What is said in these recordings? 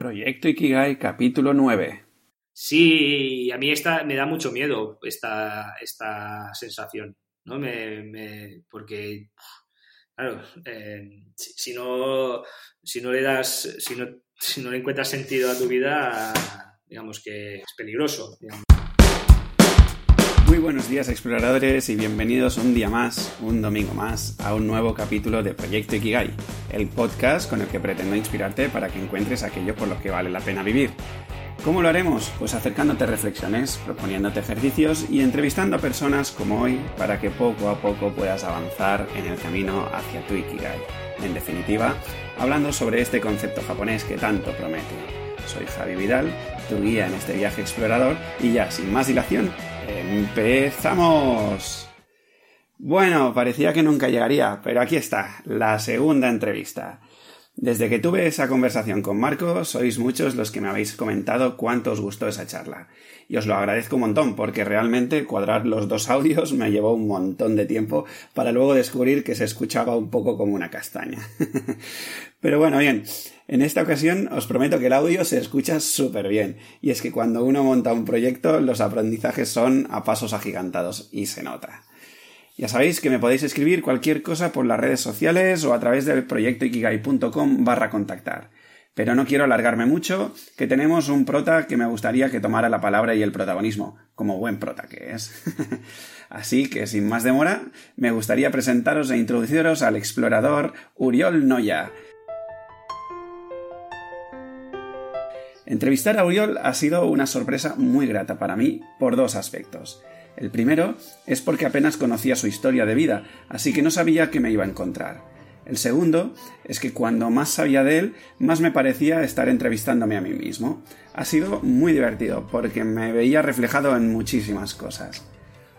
Proyecto Ikigai, capítulo 9. Sí, a mí esta, me da mucho miedo esta, esta sensación, ¿no? Me, porque, claro, eh, si, no, si no le das, si no, si no le encuentras sentido a tu vida, digamos que es peligroso. Muy buenos días exploradores y bienvenidos un día más, un domingo más, a un nuevo capítulo de Proyecto Ikigai, el podcast con el que pretendo inspirarte para que encuentres aquello por lo que vale la pena vivir. ¿Cómo lo haremos? Pues acercándote reflexiones, proponiéndote ejercicios y entrevistando a personas como hoy para que poco a poco puedas avanzar en el camino hacia tu Ikigai. En definitiva, hablando sobre este concepto japonés que tanto promete. Soy Javi Vidal, tu guía en este viaje explorador y ya, sin más dilación, ¡Empezamos! Bueno, parecía que nunca llegaría, pero aquí está, la segunda entrevista. Desde que tuve esa conversación con Marco, sois muchos los que me habéis comentado cuánto os gustó esa charla. Y os lo agradezco un montón, porque realmente cuadrar los dos audios me llevó un montón de tiempo para luego descubrir que se escuchaba un poco como una castaña. Pero bueno, bien, en esta ocasión os prometo que el audio se escucha súper bien, y es que cuando uno monta un proyecto los aprendizajes son a pasos agigantados, y se nota. Ya sabéis que me podéis escribir cualquier cosa por las redes sociales o a través del proyecto ikigai.com barra contactar. Pero no quiero alargarme mucho, que tenemos un prota que me gustaría que tomara la palabra y el protagonismo, como buen prota que es. Así que, sin más demora, me gustaría presentaros e introduciros al explorador Uriol Noya, Entrevistar a Uriol ha sido una sorpresa muy grata para mí por dos aspectos. El primero es porque apenas conocía su historia de vida, así que no sabía qué me iba a encontrar. El segundo es que cuando más sabía de él, más me parecía estar entrevistándome a mí mismo. Ha sido muy divertido porque me veía reflejado en muchísimas cosas.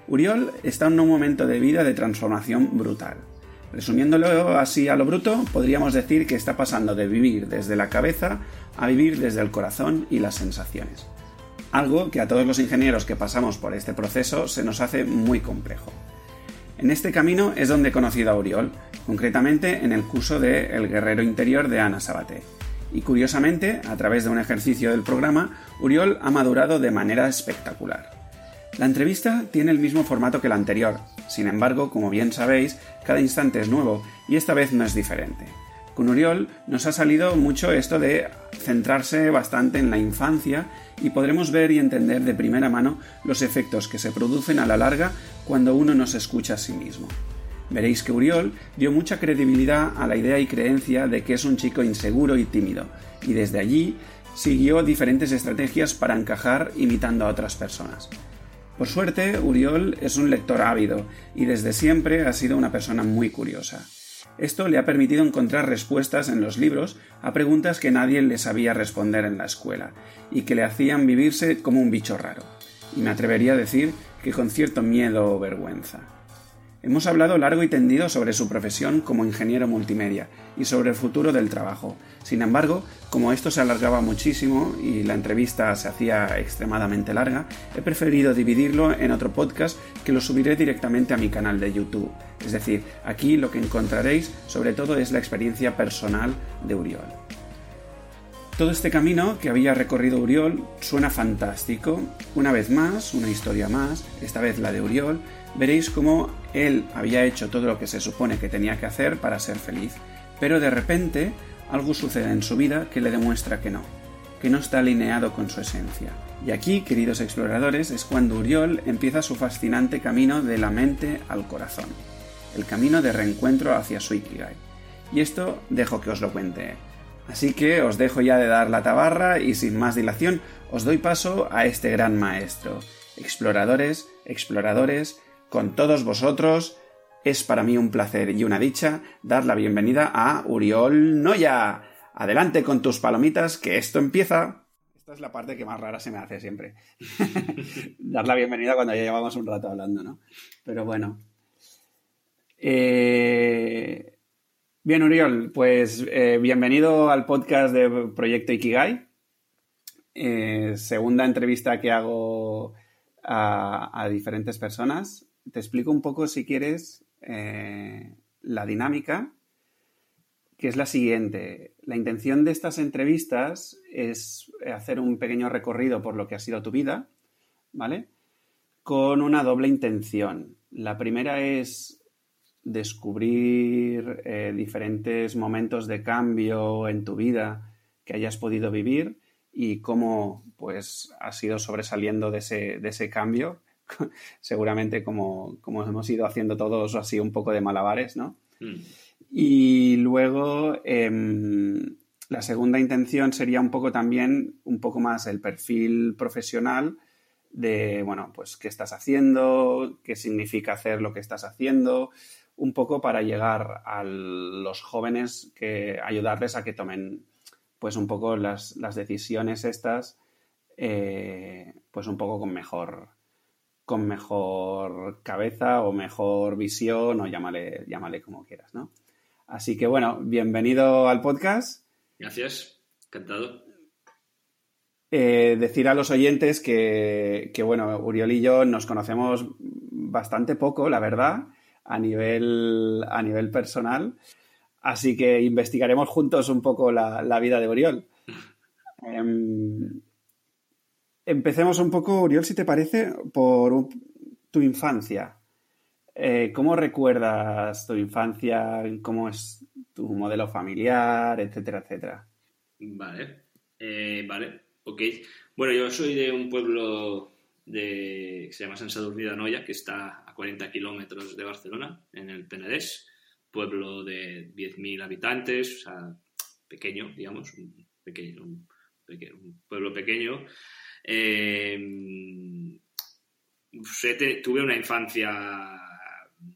Uriol está en un momento de vida de transformación brutal. Resumiéndolo así a lo bruto, podríamos decir que está pasando de vivir desde la cabeza a vivir desde el corazón y las sensaciones. Algo que a todos los ingenieros que pasamos por este proceso se nos hace muy complejo. En este camino es donde he conocido a Uriol, concretamente en el curso de El Guerrero Interior de Ana Sabaté. Y curiosamente, a través de un ejercicio del programa, Uriol ha madurado de manera espectacular. La entrevista tiene el mismo formato que la anterior, sin embargo, como bien sabéis, cada instante es nuevo y esta vez no es diferente. Con Uriol nos ha salido mucho esto de centrarse bastante en la infancia y podremos ver y entender de primera mano los efectos que se producen a la larga cuando uno no se escucha a sí mismo. Veréis que Uriol dio mucha credibilidad a la idea y creencia de que es un chico inseguro y tímido, y desde allí siguió diferentes estrategias para encajar imitando a otras personas. Por suerte, Uriol es un lector ávido y desde siempre ha sido una persona muy curiosa. Esto le ha permitido encontrar respuestas en los libros a preguntas que nadie le sabía responder en la escuela y que le hacían vivirse como un bicho raro. Y me atrevería a decir que con cierto miedo o vergüenza. Hemos hablado largo y tendido sobre su profesión como ingeniero multimedia y sobre el futuro del trabajo. Sin embargo, como esto se alargaba muchísimo y la entrevista se hacía extremadamente larga, he preferido dividirlo en otro podcast que lo subiré directamente a mi canal de YouTube. Es decir, aquí lo que encontraréis sobre todo es la experiencia personal de Uriol. Todo este camino que había recorrido Uriol suena fantástico. Una vez más, una historia más, esta vez la de Uriol, veréis cómo él había hecho todo lo que se supone que tenía que hacer para ser feliz, pero de repente algo sucede en su vida que le demuestra que no, que no está alineado con su esencia. Y aquí, queridos exploradores, es cuando Uriol empieza su fascinante camino de la mente al corazón, el camino de reencuentro hacia su Ikigai. Y esto dejo que os lo cuente. Así que os dejo ya de dar la tabarra y sin más dilación os doy paso a este gran maestro. Exploradores, exploradores, con todos vosotros. Es para mí un placer y una dicha dar la bienvenida a Uriol Noya. Adelante con tus palomitas, que esto empieza. Esta es la parte que más rara se me hace siempre. dar la bienvenida cuando ya llevamos un rato hablando, ¿no? Pero bueno. Eh, bien, Uriol, pues eh, bienvenido al podcast de Proyecto Ikigai. Eh, segunda entrevista que hago a diferentes personas te explico un poco, si quieres, eh, la dinámica que es la siguiente. La intención de estas entrevistas es hacer un pequeño recorrido por lo que ha sido tu vida, ¿vale? Con una doble intención. La primera es descubrir eh, diferentes momentos de cambio en tu vida que hayas podido vivir y cómo pues has ido sobresaliendo de ese, de ese cambio. Seguramente como, como hemos ido haciendo todos así un poco de malabares, ¿no? Mm. Y luego em, la segunda intención sería un poco también, un poco más el perfil profesional de, bueno, pues qué estás haciendo, qué significa hacer lo que estás haciendo, un poco para llegar a los jóvenes, que ayudarles a que tomen pues un poco las, decisiones estas, eh, pues un poco con mejor, con mejor cabeza o mejor visión o llámale, llámale como quieras, ¿no? Así que bueno, bienvenido al podcast. Gracias, encantado. Eh, decir a los oyentes que, bueno, Uriol y yo nos conocemos bastante poco, la verdad, a nivel, a nivel personal. Así que investigaremos juntos un poco la, vida de Uriol. Em, empecemos un poco, Uriol, si te parece, por tu infancia. Eh, ¿Cómo recuerdas tu infancia? ¿Cómo es tu modelo familiar, etcétera, etcétera? Vale, eh, vale, ok. Bueno, yo soy de un pueblo de, que se llama San Sadurní de que está a 40 kilómetros de Barcelona, en el Penedés, pueblo de 10.000 habitantes, o sea, pequeño, digamos, un, pequeño, un, pueblo pequeño. Eh, tuve una infancia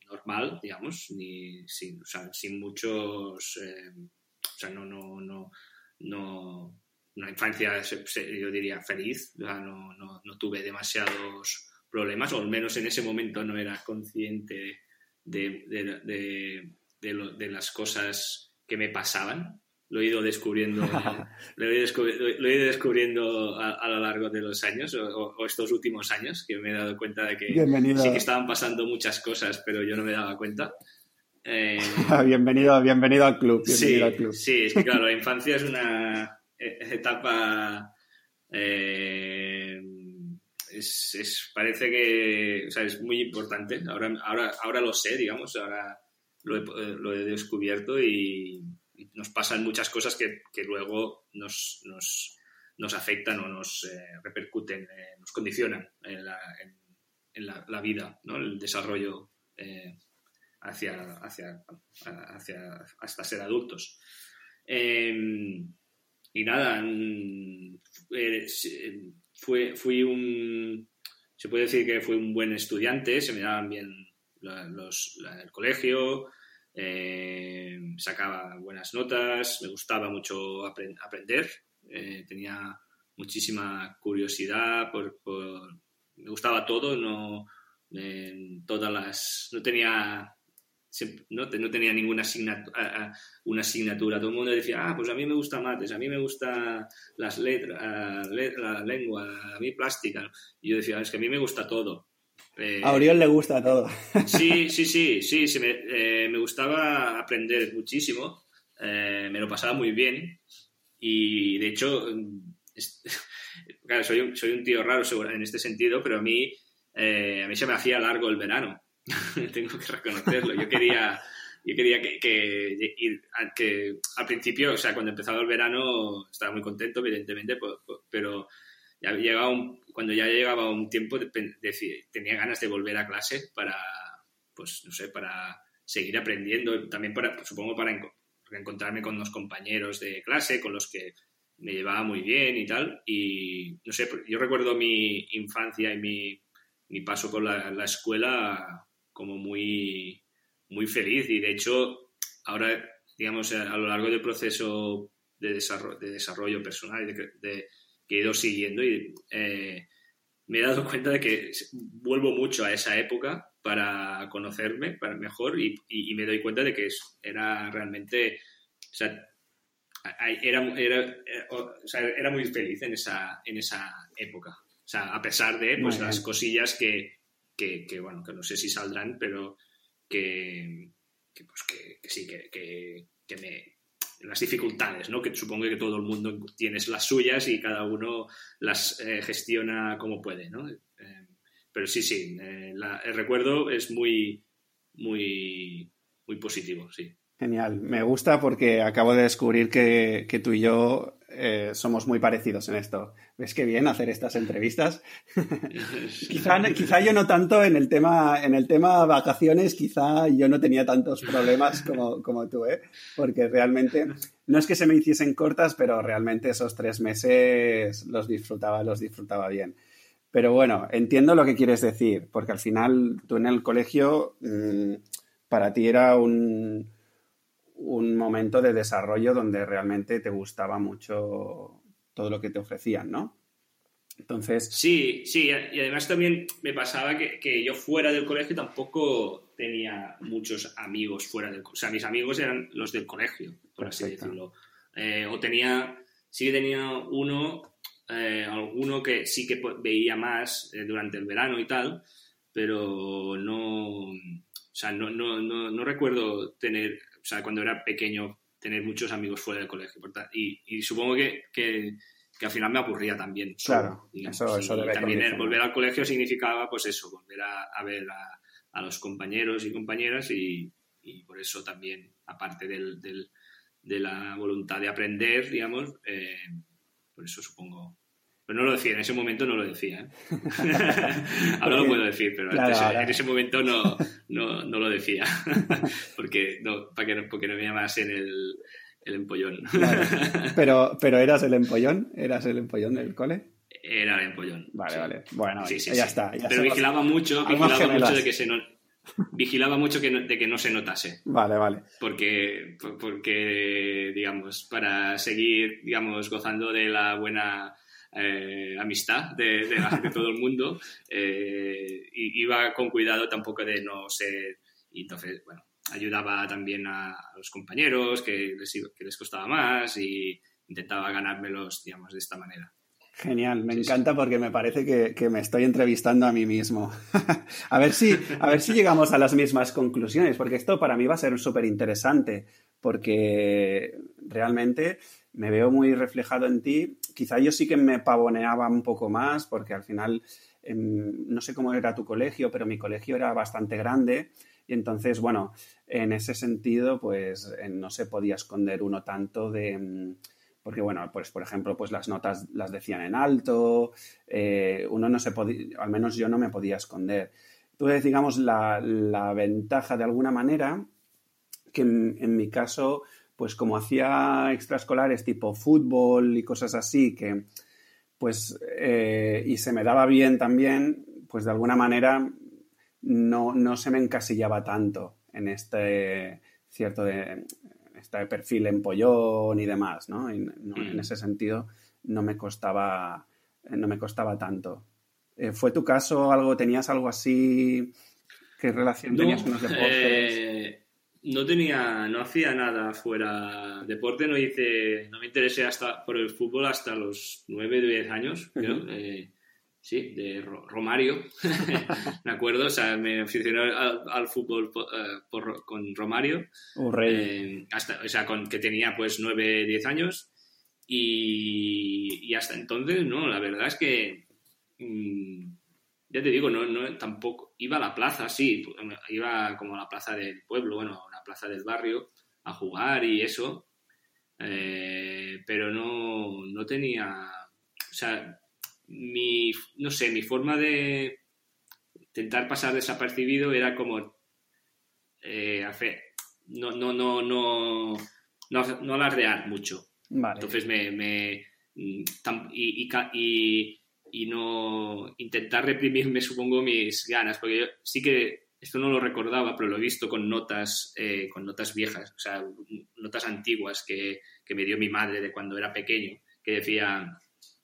normal, digamos, ni sin, sin muchos, eh, o sea, no, no, no, no, una infancia, yo diría, feliz, no, no, no, tuve demasiados problemas, o al menos en ese momento no era consciente de, de, de, de las cosas que me pasaban lo he ido descubriendo, lo he, ido descubriendo a, lo largo de los años o, estos últimos años, que me he dado cuenta de que sí que estaban pasando muchas cosas, pero yo no me daba cuenta. Eh, bienvenido, bienvenido al club. sí, sí, es que claro, la infancia es una e, etapa... Eh, es, parece que o sea, es muy importante. Ahora, ahora, ahora lo sé, digamos, ahora lo he, lo he descubierto y, nos pasan muchas cosas que, luego nos, nos, afectan o nos eh, repercuten, eh, nos condicionan en la, vida, ¿no? el desarrollo eh, hacia, hacia, hacia, hasta ser adultos. Em, y nada, fue, fui un, se puede decir que fui un buen estudiante, se me daban bien el colegio, eh, sacaba buenas notas, me gustaba mucho aprender, eh, tenía muchísima curiosidad, me gustaba todo, no, todas las, no tenía no, tenía ninguna asignatura, una asignatura. Todo el mundo decía, ah, pues a mí me gusta mates, a mí me gusta las letras, la lengua, a mí plástica. Y yo decía, es que a mí me gusta todo. Eh, a Oriol le gusta todo. Sí, sí, sí, sí, eh, me, gustaba aprender muchísimo, eh, me lo pasaba muy bien y de hecho, claro, soy un, soy un tío raro en este sentido, pero a mí, a mí se me hacía largo el verano, tengo que reconocerlo. Yo quería, yo quería que, que, que, al principio, o sea, cuando empezaba el verano estaba muy contento, evidentemente, pero ya llegaba un, cuando ya llegaba un tiempo tenía ganas de volver a clase para, pues no sé, para seguir aprendiendo, también para, supongo para encontrarme con los compañeros de clase, con los que me llevaba muy bien y tal. Y no sé, yo recuerdo mi infancia y mi, mi paso por la, la, escuela como muy, muy feliz. Y de hecho, ahora, digamos, a lo largo del proceso de desarrollo, de desarrollo personal y de, que he ido siguiendo y eh, me he dado cuenta de que vuelvo mucho a esa época para conocerme para mejor y, me doy cuenta de que era realmente, o sea, era, era, era, muy feliz en esa, en esa época. O sea, a pesar de pues, las cosillas que, que, bueno, que no sé si saldrán, pero que, que pues, que, sí, que, que, me, las dificultades, ¿no? Que supongo que todo el mundo tiene las suyas y cada uno las eh, gestiona como puede, ¿no? Eh, pero sí, sí, el recuerdo es muy, muy, muy positivo, sí. Genial, me gusta porque acabo de descubrir que tú y yo eh, somos muy parecidos en esto. ¿Ves qué bien hacer estas entrevistas? quizá, quizá, yo no tanto en el tema, en el tema vacaciones, quizá yo no tenía tantos problemas como, como tú, ¿eh? Porque realmente, no es que se me hiciesen cortas, pero realmente esos tres meses los disfrutaba, los disfrutaba bien. Pero bueno, entiendo lo que quieres decir, porque al final tú en el colegio, mm, para ti era un, un momento de desarrollo donde realmente te gustaba mucho todo lo que te ofrecían, ¿no? Entonces. Sí, sí, y además también me pasaba que, yo fuera del colegio tampoco tenía muchos amigos fuera del colegio. O sea, mis amigos eran los del colegio, por así decirlo. Eh, o tenía, sí que tenía uno, eh, alguno que sí que veía más eh, durante el verano y tal, pero no. O sea, no, no, no, no recuerdo tener o sea, cuando era pequeño, tener muchos amigos fuera del colegio. Y, supongo que, que, al final me aburría también. claro, eso, eso debe También volver al colegio significaba, pues eso, volver a, ver a, los compañeros y compañeras y, por eso también, aparte del, de la voluntad de aprender, digamos, eh, por eso supongo pero no lo decía, en ese momento no lo decía. ¿eh? Ahora lo puedo decir, pero en ese momento no, no, no lo decía. porque, no, para que no, porque no me llamasen el, el empollón. pero, pero eras el empollón, eras el empollón del cole. Era el empollón. Vale, vale. Bueno, ya está. pero vigilaba mucho, vigilaba mucho de que se no, vigilaba mucho que de que no se notase. Vale, vale. Porque, porque, digamos, para seguir, digamos, gozando de la buena eh, amistad de, de, todo el mundo, eh, iba con cuidado tampoco de no ser... Y entonces, bueno, ayudaba también a, los compañeros que les, que les costaba más y intentaba ganármelos, digamos, de esta manera. Genial, me encanta porque me parece que, que, me estoy entrevistando a mí mismo. a, ver si, a ver si llegamos a las mismas conclusiones, porque esto para mí va a ser súper interesante, porque realmente me veo muy reflejado en ti. Quizá yo sí que me pavoneaba un poco más porque al final em, no sé cómo era tu colegio, pero mi colegio era bastante grande y entonces, bueno, en ese sentido, pues eh, no se podía esconder uno tanto de... Em, porque, bueno, pues por ejemplo, pues las notas las decían en alto, eh, uno no se podía, al menos yo no me podía esconder. Entonces, digamos, la, la ventaja de alguna manera, que en mi caso pues como hacía extraescolares tipo fútbol y cosas así, que pues eh, y se me daba bien también, pues de alguna manera no, no se me encasillaba tanto en este cierto de este perfil empollón y demás, ¿no? Y En ese sentido no me costaba no me costaba tanto. Eh, ¿Fue tu caso algo, tenías algo así? ¿Qué relación tenías con los deportes? Eh, no tenía, no hacía nada fuera deporte, no hice, no me interesé hasta por el fútbol hasta los 9, 10 años, eh, sí, de Romario, me acuerdo, o sea, me aficioné al, fútbol eh, con Romario, eh, hasta, o sea, con, que tenía pues 9, 10 años, y, hasta entonces, no, la verdad es que... Mm, ya te digo, no, no, tampoco, iba a la plaza, sí, iba como a la plaza del pueblo, bueno, plaza del barrio, a jugar y eso, eh, pero no, no tenía, o sea, mi, no sé, mi forma de intentar pasar desapercibido era como eh, hacer, no, no, no, no, no, no alardear mucho. Entonces me, me y, y y no intentar reprimirme, supongo, mis ganas, porque yo sí que esto no lo recordaba, pero lo he visto con notas, eh, con notas viejas, o sea, notas antiguas que, que, me dio mi madre de cuando era pequeño, que decía,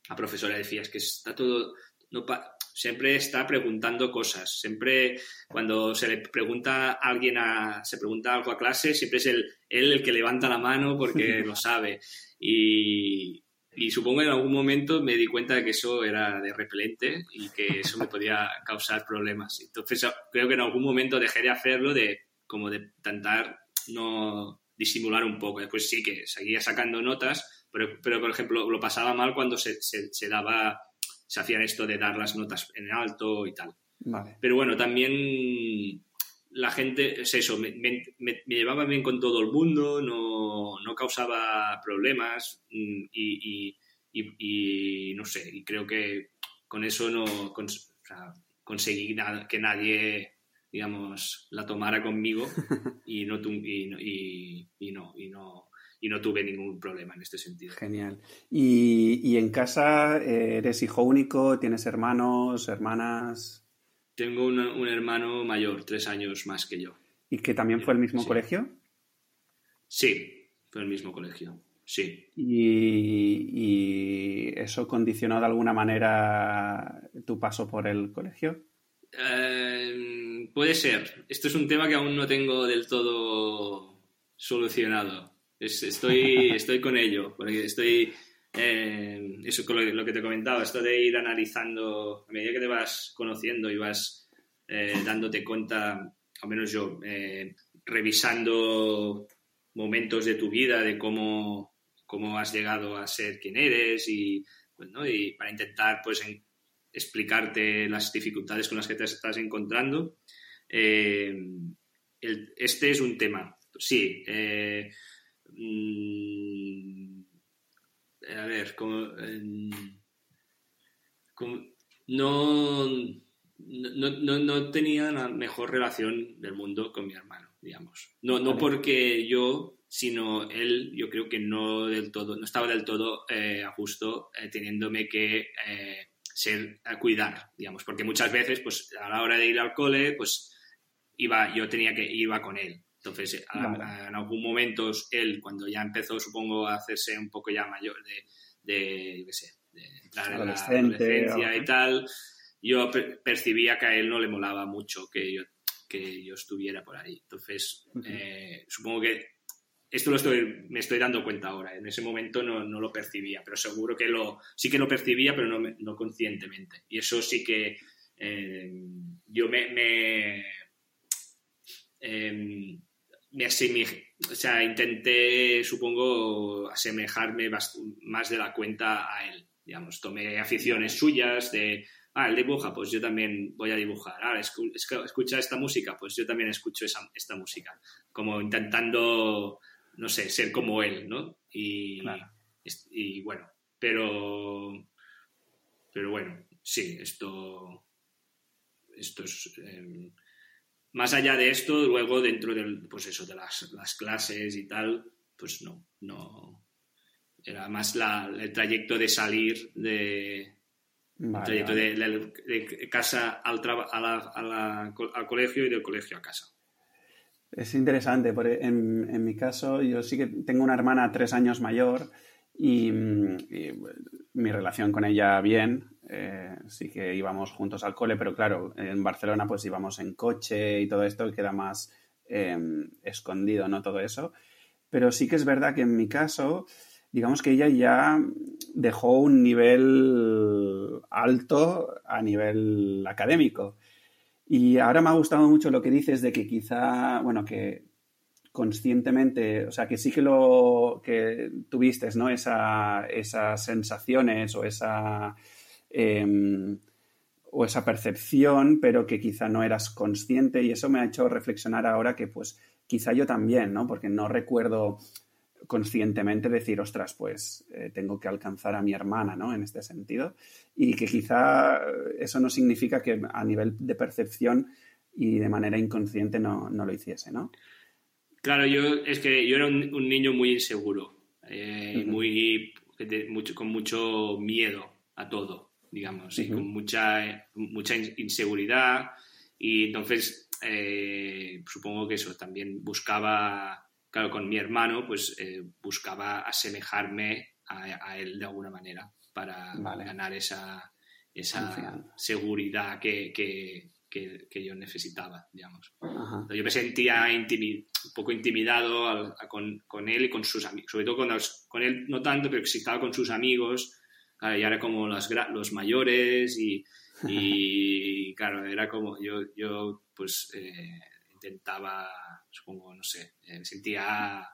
la profesora decía, es que está todo, no siempre está preguntando cosas, siempre cuando se le pregunta a alguien, a, se pregunta algo a clase, siempre es él el que levanta la mano porque lo sabe. Y, y supongo que en algún momento me di cuenta de que eso era de repelente y que eso me podía causar problemas. Entonces creo que en algún momento dejé de hacerlo, de como de intentar no disimular un poco. Después sí que seguía sacando notas, pero, pero por ejemplo, lo pasaba mal cuando se, se, daba, se hacían esto de dar las notas en alto y tal. Pero bueno, también la gente, es eso, me, llevaba bien con todo el mundo, no, no causaba problemas mm, y, y, no sé, y creo que con eso no conseguí que nadie, digamos, la tomara conmigo y no, y, y, no, y no y no tuve ningún problema en este sentido. Genial. ¿Y, y en casa eh, eres hijo único? ¿Tienes hermanos, hermanas? Tengo un hermano mayor, tres años más que yo. ¿Y que también fue el mismo colegio? Sí, fue el mismo colegio. Sí. ¿Y, eso condicionó de alguna manera tu paso por el colegio? Eh, puede ser. Esto es un tema que aún no tengo del todo solucionado. estoy, estoy con ello, porque estoy... Eh, eso con lo, que te comentaba, esto de ir analizando, a medida que te vas conociendo y vas eh, dándote cuenta, al menos yo, revisando momentos de tu vida, de cómo cómo has llegado a ser quien eres y, pues, y para intentar pues, explicarte las dificultades con las que te estás encontrando. Eh, este es un tema. Sí. Eh, mm, a ver, como, no, no, no, tenía la mejor relación del mundo con mi hermano, digamos. No, no porque yo sino él yo creo que no del todo, no estaba del todo eh, a gusto eh, teniéndome que eh, ser, a cuidar, digamos, porque muchas veces, pues a la hora de ir al cole, pues iba, yo tenía que, iba con él. Entonces, en algún momento él, cuando ya empezó, supongo, a hacerse un poco ya mayor de, de qué sé, de entrar en la adolescencia y tal, yo percibía que a él no le molaba mucho que yo, que yo estuviera por ahí. Entonces, supongo que esto lo estoy, me estoy dando cuenta ahora. En ese momento no, no lo percibía, pero seguro que lo, sí que lo percibía, pero no, no conscientemente. Y eso sí que eh, yo me, me, eh, me o sea, intenté, supongo, asemejarme más de la cuenta a él. Digamos, tomé aficiones suyas de, ah, él dibuja, pues yo también voy a dibujar. Ah, escucha esta música, pues yo también escucho esa, esta música. Como intentando no sé, ser como él, ¿no? Y, y bueno, pero, pero bueno, sí, esto, esto es... Em, más allá de esto, luego dentro del, pues eso, de las, las clases y tal, pues no, no, era más la, el trayecto de salir de, trayecto De, casa al, al colegio y del colegio a casa. Es interesante, porque en, mi caso yo sí que tengo una hermana tres años mayor y, mi relación con ella bien, eh, sí que íbamos juntos al cole, pero claro, en Barcelona pues íbamos en coche y todo esto y queda más em, escondido, ¿no? Todo eso. Pero sí que es verdad que en mi caso, digamos que ella ya dejó un nivel alto a nivel académico. Y ahora me ha gustado mucho lo que dices de que quizá, bueno, que conscientemente, o sea, que sí que lo que tuviste, ¿no? Esa, esas sensaciones o esa, em, o esa percepción, pero que quizá no eras consciente y eso me ha hecho reflexionar ahora que pues quizá yo también, ¿no? Porque no recuerdo conscientemente decir, ostras, pues eh, tengo que alcanzar a mi hermana, ¿no? En este sentido. Y que quizá eso no significa que a nivel de percepción y de manera inconsciente no, lo hiciese, ¿no? Claro, yo es que yo era un, niño muy inseguro, eh, muy, mucho, con mucho miedo a todo, digamos, y con mucha, mucha inseguridad. Y entonces, eh, supongo que eso también buscaba claro, con mi hermano, pues eh, buscaba asemejarme a, él de alguna manera para ganar esa, esa seguridad que, yo necesitaba, digamos. Yo me sentía un poco intimidado con, él y con sus amigos, sobre todo con, con él no tanto, pero si estaba con sus amigos, claro, ya era como los, los mayores y, y, claro, era como yo, yo pues eh, intentaba supongo, no sé, me sentía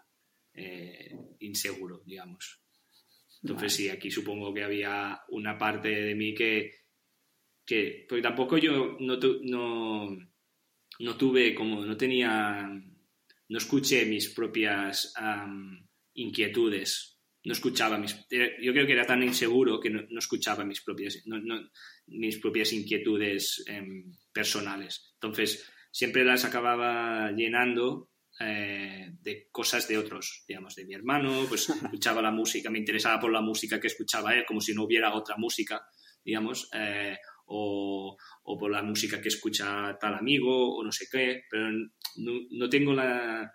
inseguro, digamos. Entonces sí, aquí supongo que había una parte de mí que, que porque tampoco yo no, no, no tuve como, no tenía, no escuché mis propias inquietudes, no escuchaba mis, yo creo que era tan inseguro que no, escuchaba mis propias, mis propias inquietudes em, personales. Entonces siempre las acababa llenando eh, de cosas de otros, digamos, de mi hermano, pues escuchaba la música, me interesaba por la música que escuchaba él, como si no hubiera otra música, digamos, eh, o, por la música que escucha tal amigo, o no sé qué, pero no, tengo la...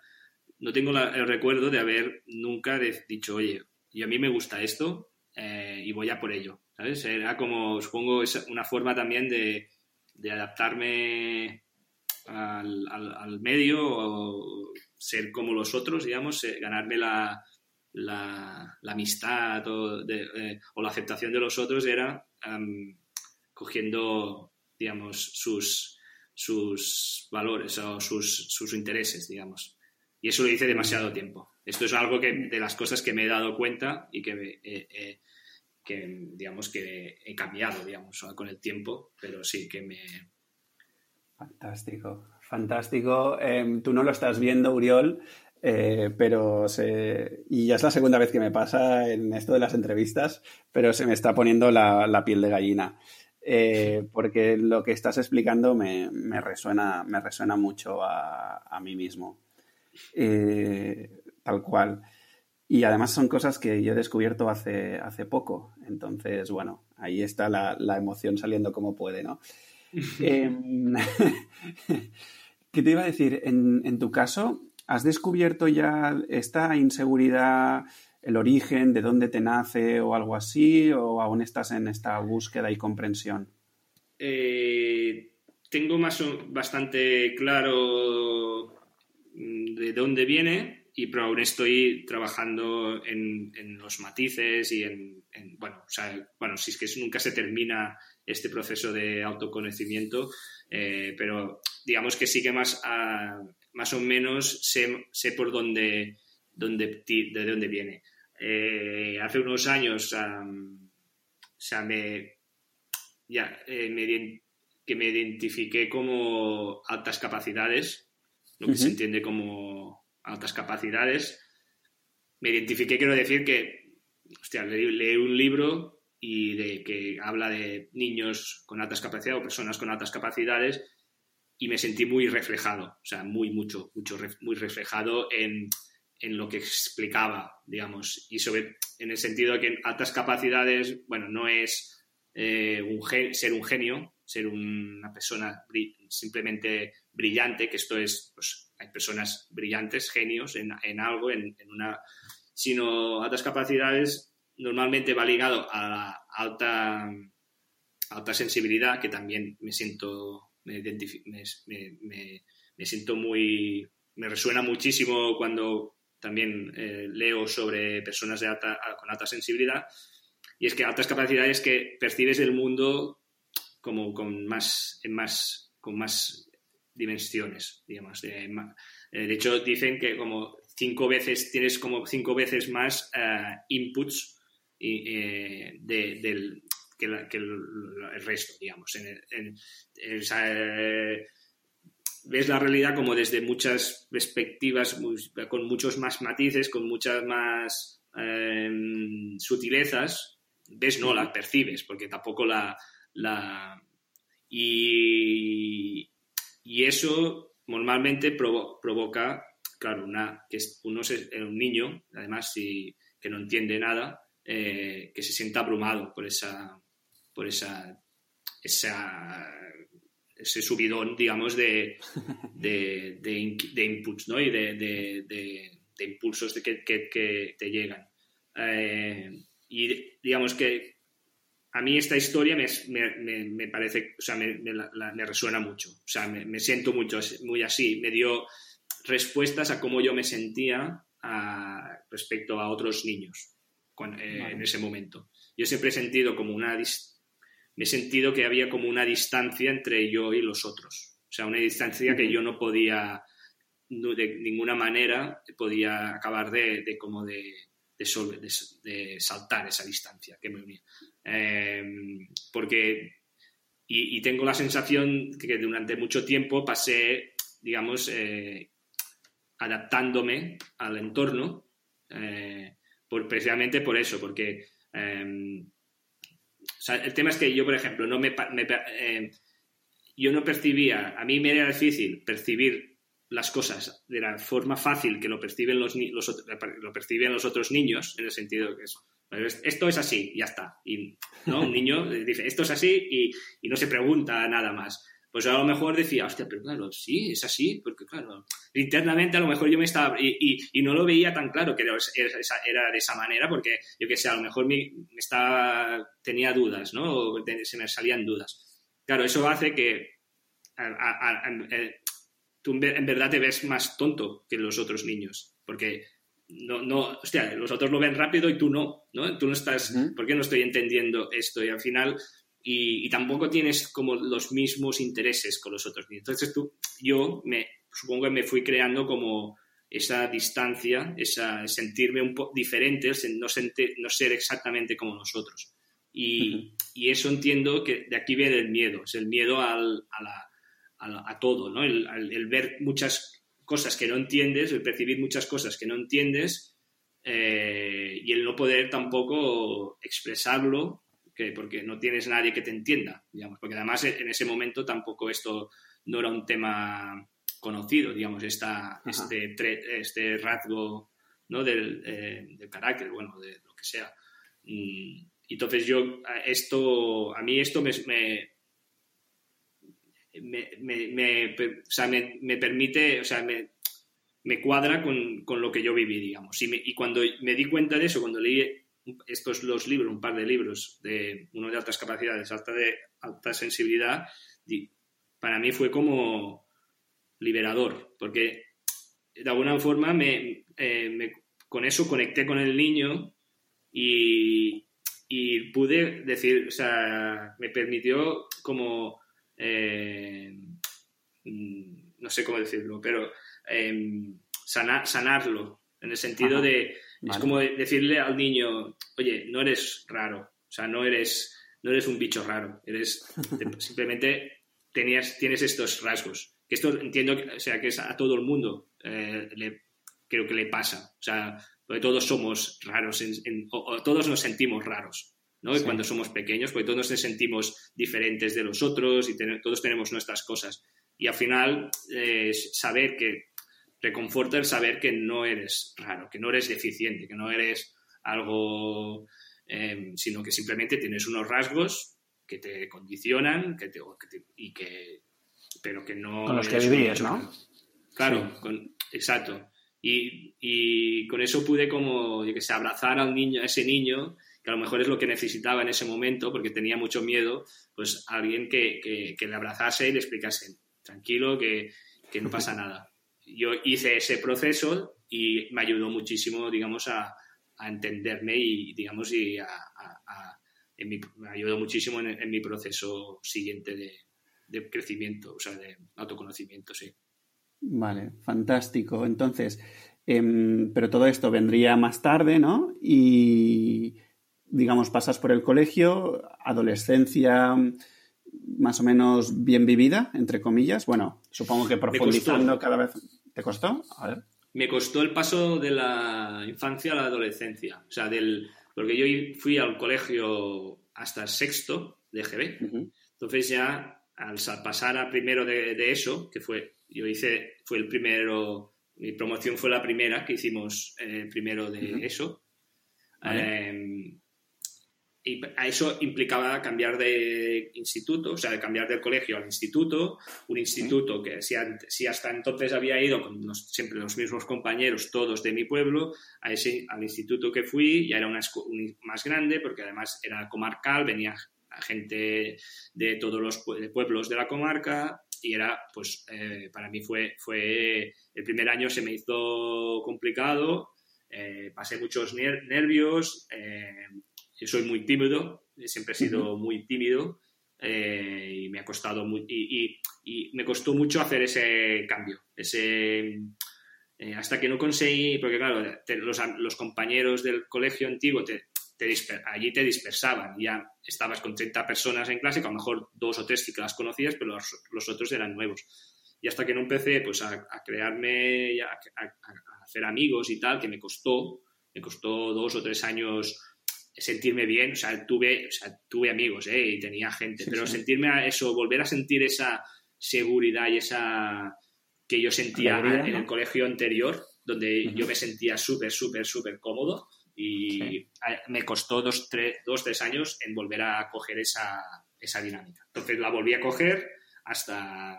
No tengo el recuerdo de haber nunca dicho, oye, y a mí me gusta esto eh, y voy a por ello. ¿sabes? Era como, supongo, es una forma también de, de adaptarme al, al, medio o ser como los otros, digamos, eh, ganarme la, la, amistad eh, o, la aceptación de los otros era cogiendo, digamos, sus, sus valores o sus, sus intereses, digamos. Y eso lo hice demasiado tiempo. Esto es algo que, de las cosas que me he dado cuenta y que, eh, que digamos, que he cambiado, digamos, con el tiempo, pero sí que me, Fantástico, fantástico. Em, tú no lo estás viendo, Uriol, eh, pero se... y ya es la segunda vez que me pasa en esto de las entrevistas, pero se me está poniendo la, piel de gallina. Eh, porque lo que estás explicando me, resuena, me resuena mucho a, mí mismo. Eh, tal cual. Y además son cosas que yo he descubierto hace, hace poco. Entonces, bueno, ahí está la, la emoción saliendo como puede, ¿no? Em, ¿Qué te iba a decir? En, tu caso, ¿has descubierto ya esta inseguridad, el origen, de dónde te nace o algo así? ¿O aún estás en esta búsqueda y comprensión? Eh, tengo más bastante claro mm, de dónde viene, y pero aún estoy trabajando en, los matices y en, bueno, bueno, si es que nunca se termina este proceso de autoconocimiento, eh, pero digamos que sí que más, más o menos sé, por dónde, dónde, de dónde viene. Eh, hace unos años, me, ya, eh, que me identifiqué como altas capacidades, lo que se entiende como altas capacidades. Me identifiqué, quiero decir que, hostia, leí un libro y de que habla de niños con altas capacidades o personas con altas capacidades y me sentí muy reflejado, o sea, muy, mucho, mucho, muy reflejado en, en lo que explicaba, digamos, y sobre, en el sentido de que altas capacidades, bueno, no es eh, un ser un genio, ser una persona simplemente brillante, que esto es, pues, hay personas brillantes, genios en, en algo, en, en una, sino altas capacidades normalmente va ligado a la alta, alta sensibilidad, que también me siento, me, me, siento muy, me resuena muchísimo cuando también eh, leo sobre personas de alta, con alta sensibilidad, y es que altas capacidades que percibes el mundo como con más, en más, con más dimensiones, digamos. De, eh, de hecho, dicen que como cinco veces, tienes como cinco veces más uh, inputs del, que, el, resto, digamos. En, ves la realidad como desde muchas perspectivas, con muchos más matices, con muchas más em, sutilezas. Ves, no, la percibes, porque tampoco la... la y, y eso normalmente provoca, claro, una, que uno es un niño, además, si, que no entiende nada, eh, que se sienta abrumado por esa, por esa, esa ese subidón, digamos, de, de, de, inputs, ¿no? Y de, impulsos que, que, te llegan. Eh, y digamos que a mí esta historia me, me, me parece, o sea, me, resuena mucho. O sea, me, siento mucho, muy así. Me dio respuestas a cómo yo me sentía respecto a otros niños. Eh, en ese momento. Yo siempre he sentido como una... Me he sentido que había como una distancia entre yo y los otros. O sea, una distancia que yo no podía de ninguna manera podía acabar de, de como de, de, saltar esa distancia que me unía. Em, porque, y, tengo la sensación que durante mucho tiempo pasé, digamos, eh, adaptándome al entorno, eh, por, precisamente por eso, porque em, el tema es que yo, por ejemplo, no me, em, yo no percibía, a mí me era difícil percibir las cosas de la forma fácil que lo perciben los, lo perciben los otros niños, en el sentido que es, esto es así, ya está. Y ¿no? un niño dice, esto es así y, y, no se pregunta nada más. Pues a lo mejor decía, hostia, pero claro, sí, es así, porque claro, internamente a lo mejor yo me estaba, y, y, no lo veía tan claro que era, era, de esa manera, porque yo qué sé, a lo mejor me, estaba, tenía dudas, ¿no? O se me salían dudas. Claro, eso hace que eh, tú en verdad te ves más tonto que los otros niños, porque no, no, hostia, los otros lo ven rápido y tú no, ¿no? Tú no estás, ¿por qué no estoy entendiendo esto? Y al final, y, tampoco tienes como los mismos intereses con los otros. Entonces tú, yo me, supongo que me fui creando como esa distancia, esa sentirme un poco diferente, no, no ser exactamente como nosotros. Y, y, eso entiendo que de aquí viene el miedo, es el miedo al, a la a, todo, ¿no? El, ver muchas cosas que no entiendes, el percibir muchas cosas que no entiendes eh, y el no poder tampoco expresarlo que, porque no tienes nadie que te entienda, digamos, porque además en ese momento tampoco esto no era un tema conocido, digamos, esta, este, este rasgo ¿no? del, eh, del, carácter, bueno, de lo que sea. Y, entonces yo, esto, a mí esto me, me, me, o sea, me, permite, o sea, me, cuadra con, con, lo que yo viví, digamos. Y, y, cuando me di cuenta de eso, cuando leí estos los libros, un par de libros, de uno de altas capacidades, alta de alta sensibilidad, para mí fue como liberador, porque de alguna forma me, eh, con eso conecté con el niño y, y pude decir, o sea, me permitió como eh, mm, no sé cómo decirlo, pero em, sanarlo, en el sentido de, es como decirle al niño, oye, no eres raro, o sea, no eres, no eres un bicho raro, eres simplemente tenías, tienes estos rasgos. Que esto entiendo que, o sea, que es a todo el mundo, eh, le, creo que le pasa, o sea, porque todos somos raros, o todos nos sentimos raros. ¿no? Cuando somos pequeños, porque todos nos sentimos diferentes de los otros y todos tenemos nuestras cosas. Y al final, eh, saber que, reconforta el saber que no eres raro, que no eres deficiente, que no eres algo, em, sino que simplemente tienes unos rasgos que te condicionan que te, y que, pero que no... Con los que vivías, ¿no? Claro, exacto. Y, y, con eso pude como, que sé, abrazar al niño, a ese niño que a lo mejor es lo que necesitaba en ese momento porque tenía mucho miedo, pues alguien que, que, le abrazase y le explicase, tranquilo, que, que, no pasa nada. Yo hice ese proceso y me ayudó muchísimo, digamos, a, a entenderme y, digamos, y a, a, en mi, me ayudó muchísimo en, en mi proceso siguiente de, de crecimiento, o sea, de autoconocimiento, sí. Vale, fantástico. Entonces, eh, pero todo esto vendría más tarde, ¿no? Y, digamos, pasas por el colegio, adolescencia más o menos bien vivida, entre comillas. Bueno, supongo que profundizando cada vez. ¿Te costó? A ver. Me costó el paso de la infancia a la adolescencia. O sea, del. Porque yo fui al colegio hasta sexto de GB. Entonces ya al pasar a primero de, eso, que fue, yo hice, fue el primero, mi promoción fue la primera que hicimos eh, primero de eso. Em, y a eso implicaba cambiar de instituto, o sea, de cambiar del colegio al instituto, un instituto que si, hasta entonces había ido con siempre los mismos compañeros, todos de mi pueblo, a ese, al instituto que fui ya era una, más grande porque además era comarcal, venía gente de todos los pueblos de la comarca y era, pues, eh, para mí fue, fue, el primer año se me hizo complicado, eh, pasé muchos nervios, eh, yo soy muy tímido, siempre he sido muy tímido. y me ha costado y, y, me costó mucho hacer ese cambio, ese hasta que no conseguí, porque claro, los, los, compañeros del colegio antiguo te, allí te dispersaban, ya estabas con 30 personas en clase, que a lo mejor dos o tres sí que las conocías, pero los, otros eran nuevos. Y hasta que no empecé pues, a, crearme, a, a, hacer amigos y tal, que me costó, me costó dos o tres años sentirme bien, o sea, tuve, o sea, tuve amigos ¿eh? y tenía gente, pero sentirme a eso, volver a sentir esa seguridad y esa que yo sentía en el colegio anterior, donde yo me sentía súper, súper, súper cómodo, y me costó dos tres, dos, tres años en volver a coger esa, esa dinámica. Entonces la volví a coger hasta,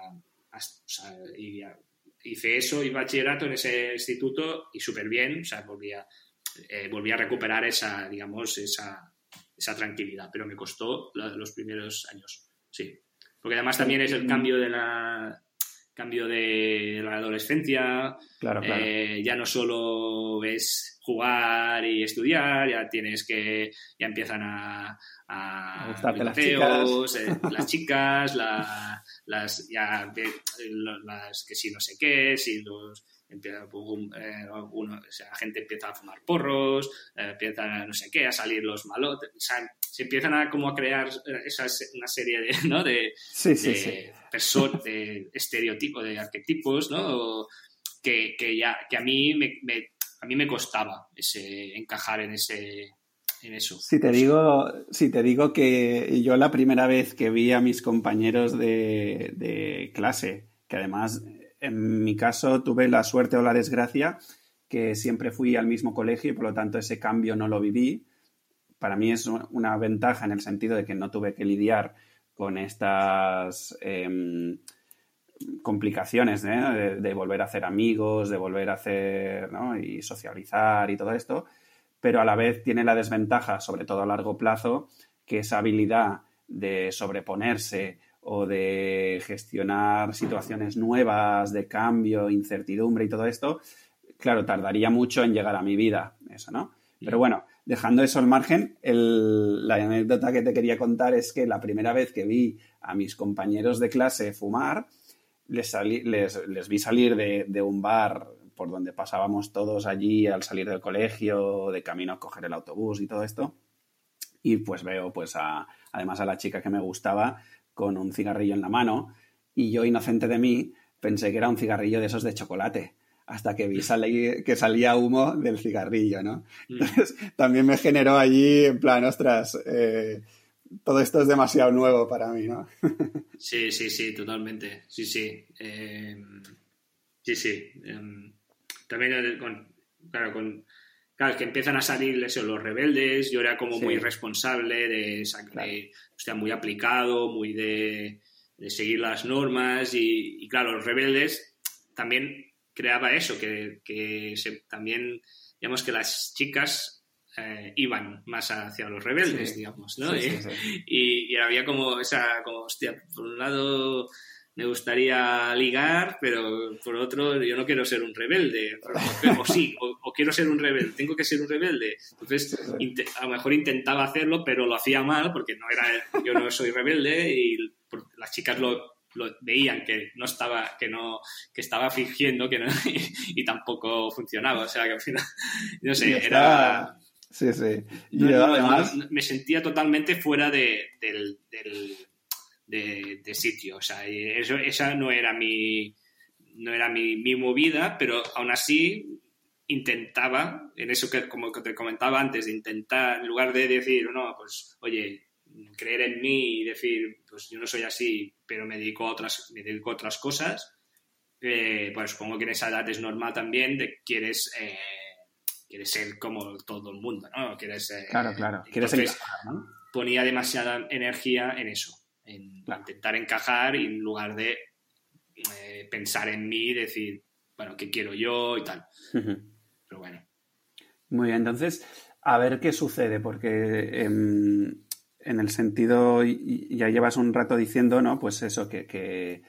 hice eso y bachillerato en ese instituto y súper bien, o sea, volví a, eh, volví a recuperar esa, digamos, esa, esa tranquilidad, pero me costó los primeros años, sí. Porque además también es el cambio de la, cambio de la adolescencia. Claro, claro. Eh, ya no solo es jugar y estudiar, ya tienes que, ya empiezan a, a, las chicas, eh, las chicas, las, ya, las que si no sé qué, si los empieza, eh, uno, la gente empieza a fumar porros, eh, empiezan no sé qué, a salir los malotes, se empiezan a como a crear esa, una serie de, ¿no? de, de, de estereotipos, de arquetipos, ¿no? Que, que, ya, que a mí me, a mí me costaba ese, encajar en ese, en eso. Si te digo, si te digo que yo la primera vez que vi a mis compañeros de, de clase, que además en mi caso tuve la suerte o la desgracia que siempre fui al mismo colegio y por lo tanto ese cambio no lo viví. Para mí es una ventaja en el sentido de que no tuve que lidiar con estas em, complicaciones ¿eh? de, volver a hacer amigos, de volver a hacer y socializar y todo esto, pero a la vez tiene la desventaja, sobre todo a largo plazo, que esa habilidad de sobreponerse o de gestionar situaciones nuevas, de cambio, incertidumbre y todo esto, claro, tardaría mucho en llegar a mi vida, eso, ¿no? Pero bueno, dejando eso al margen, la anécdota que te quería contar es que la primera vez que vi a mis compañeros de clase fumar, les, les, vi salir de, de, un bar por donde pasábamos todos allí al salir del colegio, de camino a coger el autobús y todo esto. Y pues veo, pues, a, además a la chica que me gustaba, con un cigarrillo en la mano y yo, inocente de mí, pensé que era un cigarrillo de esos de chocolate hasta que vi que salía humo del cigarrillo, ¿no? Mm. Entonces, también me generó allí, en plan, ostras, eh, todo esto es demasiado nuevo para mí, ¿no? sí, sí, sí, totalmente. Sí, sí. Em, sí, sí. Em, también con, claro, con, claro, que empiezan a salir eso, los rebeldes, yo era como muy responsable de, de o sea, muy aplicado, muy de, seguir las normas y, claro, los rebeldes también creaba eso, que, también, digamos que las chicas eh, iban más hacia los rebeldes, digamos, ¿no? y, había como esa, como, hostia, por un lado me gustaría ligar, pero por otro yo no quiero ser un rebelde. O sí, o, quiero ser un rebelde, tengo que ser un rebelde. Entonces, a lo mejor intentaba hacerlo, pero lo hacía mal porque no era, yo no soy rebelde y las chicas lo, veían que no estaba, que no, que estaba fingiendo que no, y, tampoco funcionaba. O sea que al final, no sé, era... Sí, sí. además... me sentía totalmente fuera de, del de, sitio. O sea, eso, esa no era mi, no era mi, movida, pero aún así intentaba, en eso que como te comentaba antes, de intentar, en lugar de decir, no, pues, oye, creer en mí y decir, pues yo no soy así, pero me dedico a otras, me dedico a otras cosas, eh, pues supongo que en esa edad es normal también de quieres, eh, quieres ser como todo el mundo, ¿no? Quieres, eh, claro, claro, quieres Ponía demasiada energía en eso en intentar encajar en lugar de eh, pensar en mí y decir, bueno, ¿qué quiero yo y tal? Pero bueno. Muy bien, entonces, a ver qué sucede, porque em, en el sentido, ya llevas un rato diciendo, ¿no? Pues eso, que,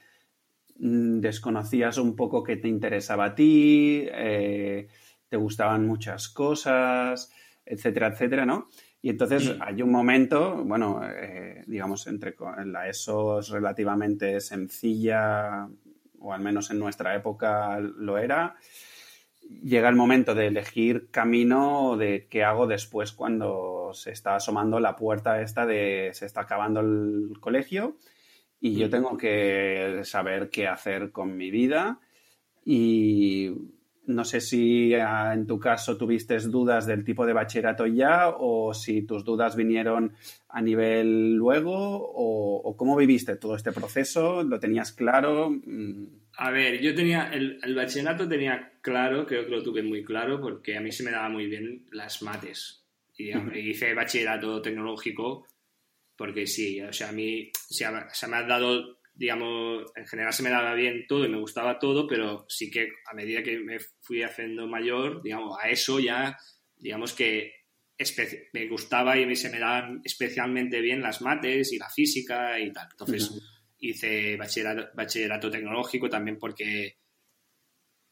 mm, desconocías un poco qué te interesaba a ti, eh, te gustaban muchas cosas, etcétera, etcétera, ¿no? Y entonces hay un momento, bueno, eh, digamos, entre la ESO es relativamente sencilla, o al menos en nuestra época lo era. Llega el momento de elegir camino de qué hago después cuando se está asomando la puerta esta de se está acabando el colegio y yo mm. tengo que saber qué hacer con mi vida y no sé si ah, en tu caso tuviste dudas del tipo de bachillerato ya o si tus dudas vinieron a nivel luego o, cómo viviste todo este proceso, ¿lo tenías claro? Mm. A ver, yo tenía, el, bachillerato tenía claro, creo que lo tuve muy claro porque a mí se me daba muy bien las mates. Y, hice bachillerato tecnológico porque sí, o sea, a mí se me ha dado digamos, en general se me daba bien todo y me gustaba todo, pero sí que a medida que me fui haciendo mayor, digamos, a eso ya, digamos que me gustaba y se me daban especialmente bien las mates y la física y tal. Entonces hice bachillerato, tecnológico también porque,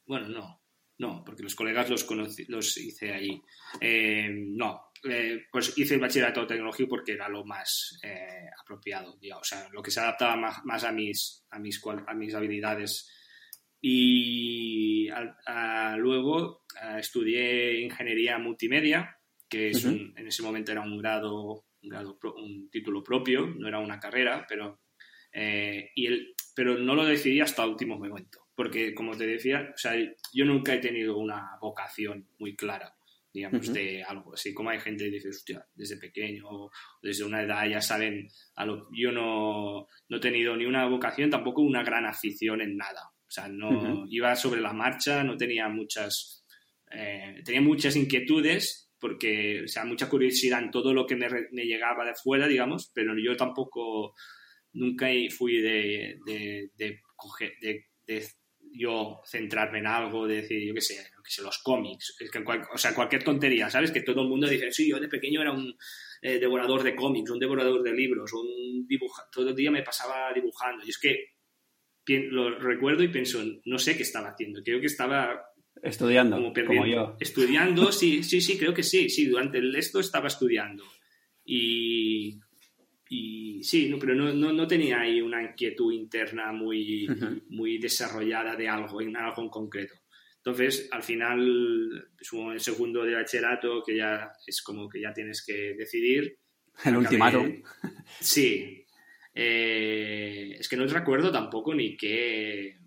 bueno, no, no, porque los colegas los, los hice allí. Eh, no, eh, pues hice el bachillerato tecnológico porque era lo más eh, apropiado, o sea, lo que se adaptaba más, a, mis, a, mis, a mis habilidades. Y luego estudié ingeniería multimedia, que en ese momento era un grado, un, grado un título propio, no era una carrera, pero, y el, pero no lo decidí hasta el último momento, porque como te decía, o sea, yo nunca he tenido una vocación muy clara digamos, de algo. Así como hay gente que dice, hostia, desde pequeño o desde una edad ya saben a lo... Yo no, no he tenido ni una vocación, tampoco una gran afición en nada. O sea, no iba sobre la marcha, no tenía muchas... Eh, tenía muchas inquietudes porque, o sea, mucha curiosidad en todo lo que me, me llegaba de fuera, digamos, pero yo tampoco nunca fui de, de, de, de, de yo centrarme en algo, de decir, yo qué sé, que sé, los cómics, es que o sea, cualquier tontería, ¿sabes? Que todo el mundo dice, sí, yo de pequeño era un eh, devorador de cómics, un devorador de libros, un dibuja todo el día me pasaba dibujando. Y es que lo recuerdo y pienso, no sé qué estaba haciendo, creo que estaba... Estudiando, como, yo. Estudiando, sí, sí, sí, creo que sí, sí, durante el esto estaba estudiando. Y y sí, no, pero no, no, tenía ahí una inquietud interna muy, muy desarrollada de algo, en algo en concreto. Entonces, al final, el segundo de bachillerato que ya es como que ya tienes que decidir. El ultimátum. Sí. Eh, es que no recuerdo tampoco ni qué,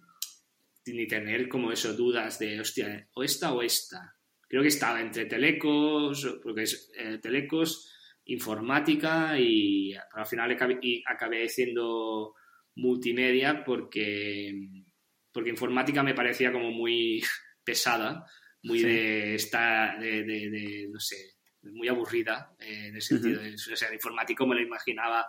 ni tener como eso, dudas de, hostia, o esta o esta. Creo que estaba entre Telecos, porque es eh, Telecos informática y al final acabé, y acabé haciendo multimedia porque, porque informática me parecía como muy pesada, muy de esta, de, no sé, muy aburrida eh, en el sentido de, o sea, informático me lo imaginaba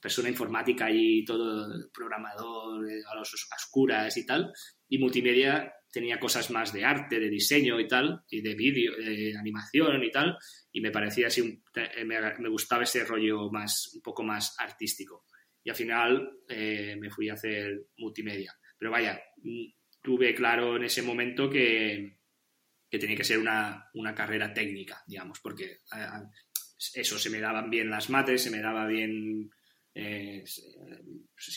persona informática y todo programador eh, a los oscuras y tal, y multimedia tenía cosas más de arte, de diseño y tal, y de vídeo, de animación y tal, y me parecía así, eh, me, gustaba ese rollo más, un poco más artístico. Y al final eh, me fui a hacer multimedia. Pero vaya, mm, tuve claro en ese momento que, que tenía que ser una, una, carrera técnica, digamos, porque eso, se me daban bien las mates, se me daba bien eh,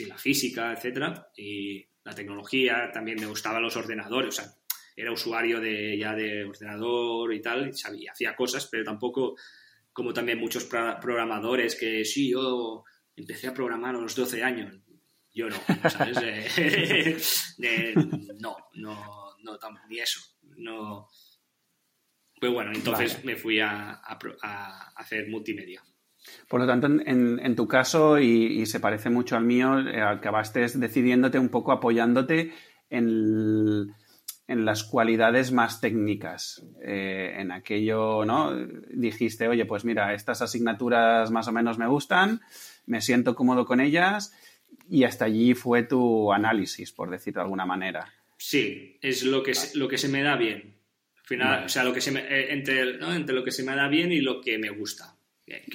la física, etcétera, y la tecnología, también me gustaban los ordenadores, o sea, era usuario de, ya de ordenador y tal, y sabía, hacía cosas, pero tampoco como también muchos programadores que sí, yo empecé a programar a los 12 años. Yo no, ¿sabes? Eh, no, no, no, ni eso. No. Pues bueno, entonces me fui a, a, hacer multimedia. Por lo tanto, en, en tu caso, y, y, se parece mucho al mío, eh, acabaste decidiéndote un poco apoyándote en, en las cualidades más técnicas. Eh, en aquello, ¿no? Dijiste, oye, pues mira, estas asignaturas más o menos me gustan, me siento cómodo con ellas, y hasta allí fue tu análisis, por decirlo de alguna manera. Sí, es lo que, lo que se me da bien. Al final, o sea, lo que se me, eh, entre, entre lo que se me da bien y lo que me gusta. Eh,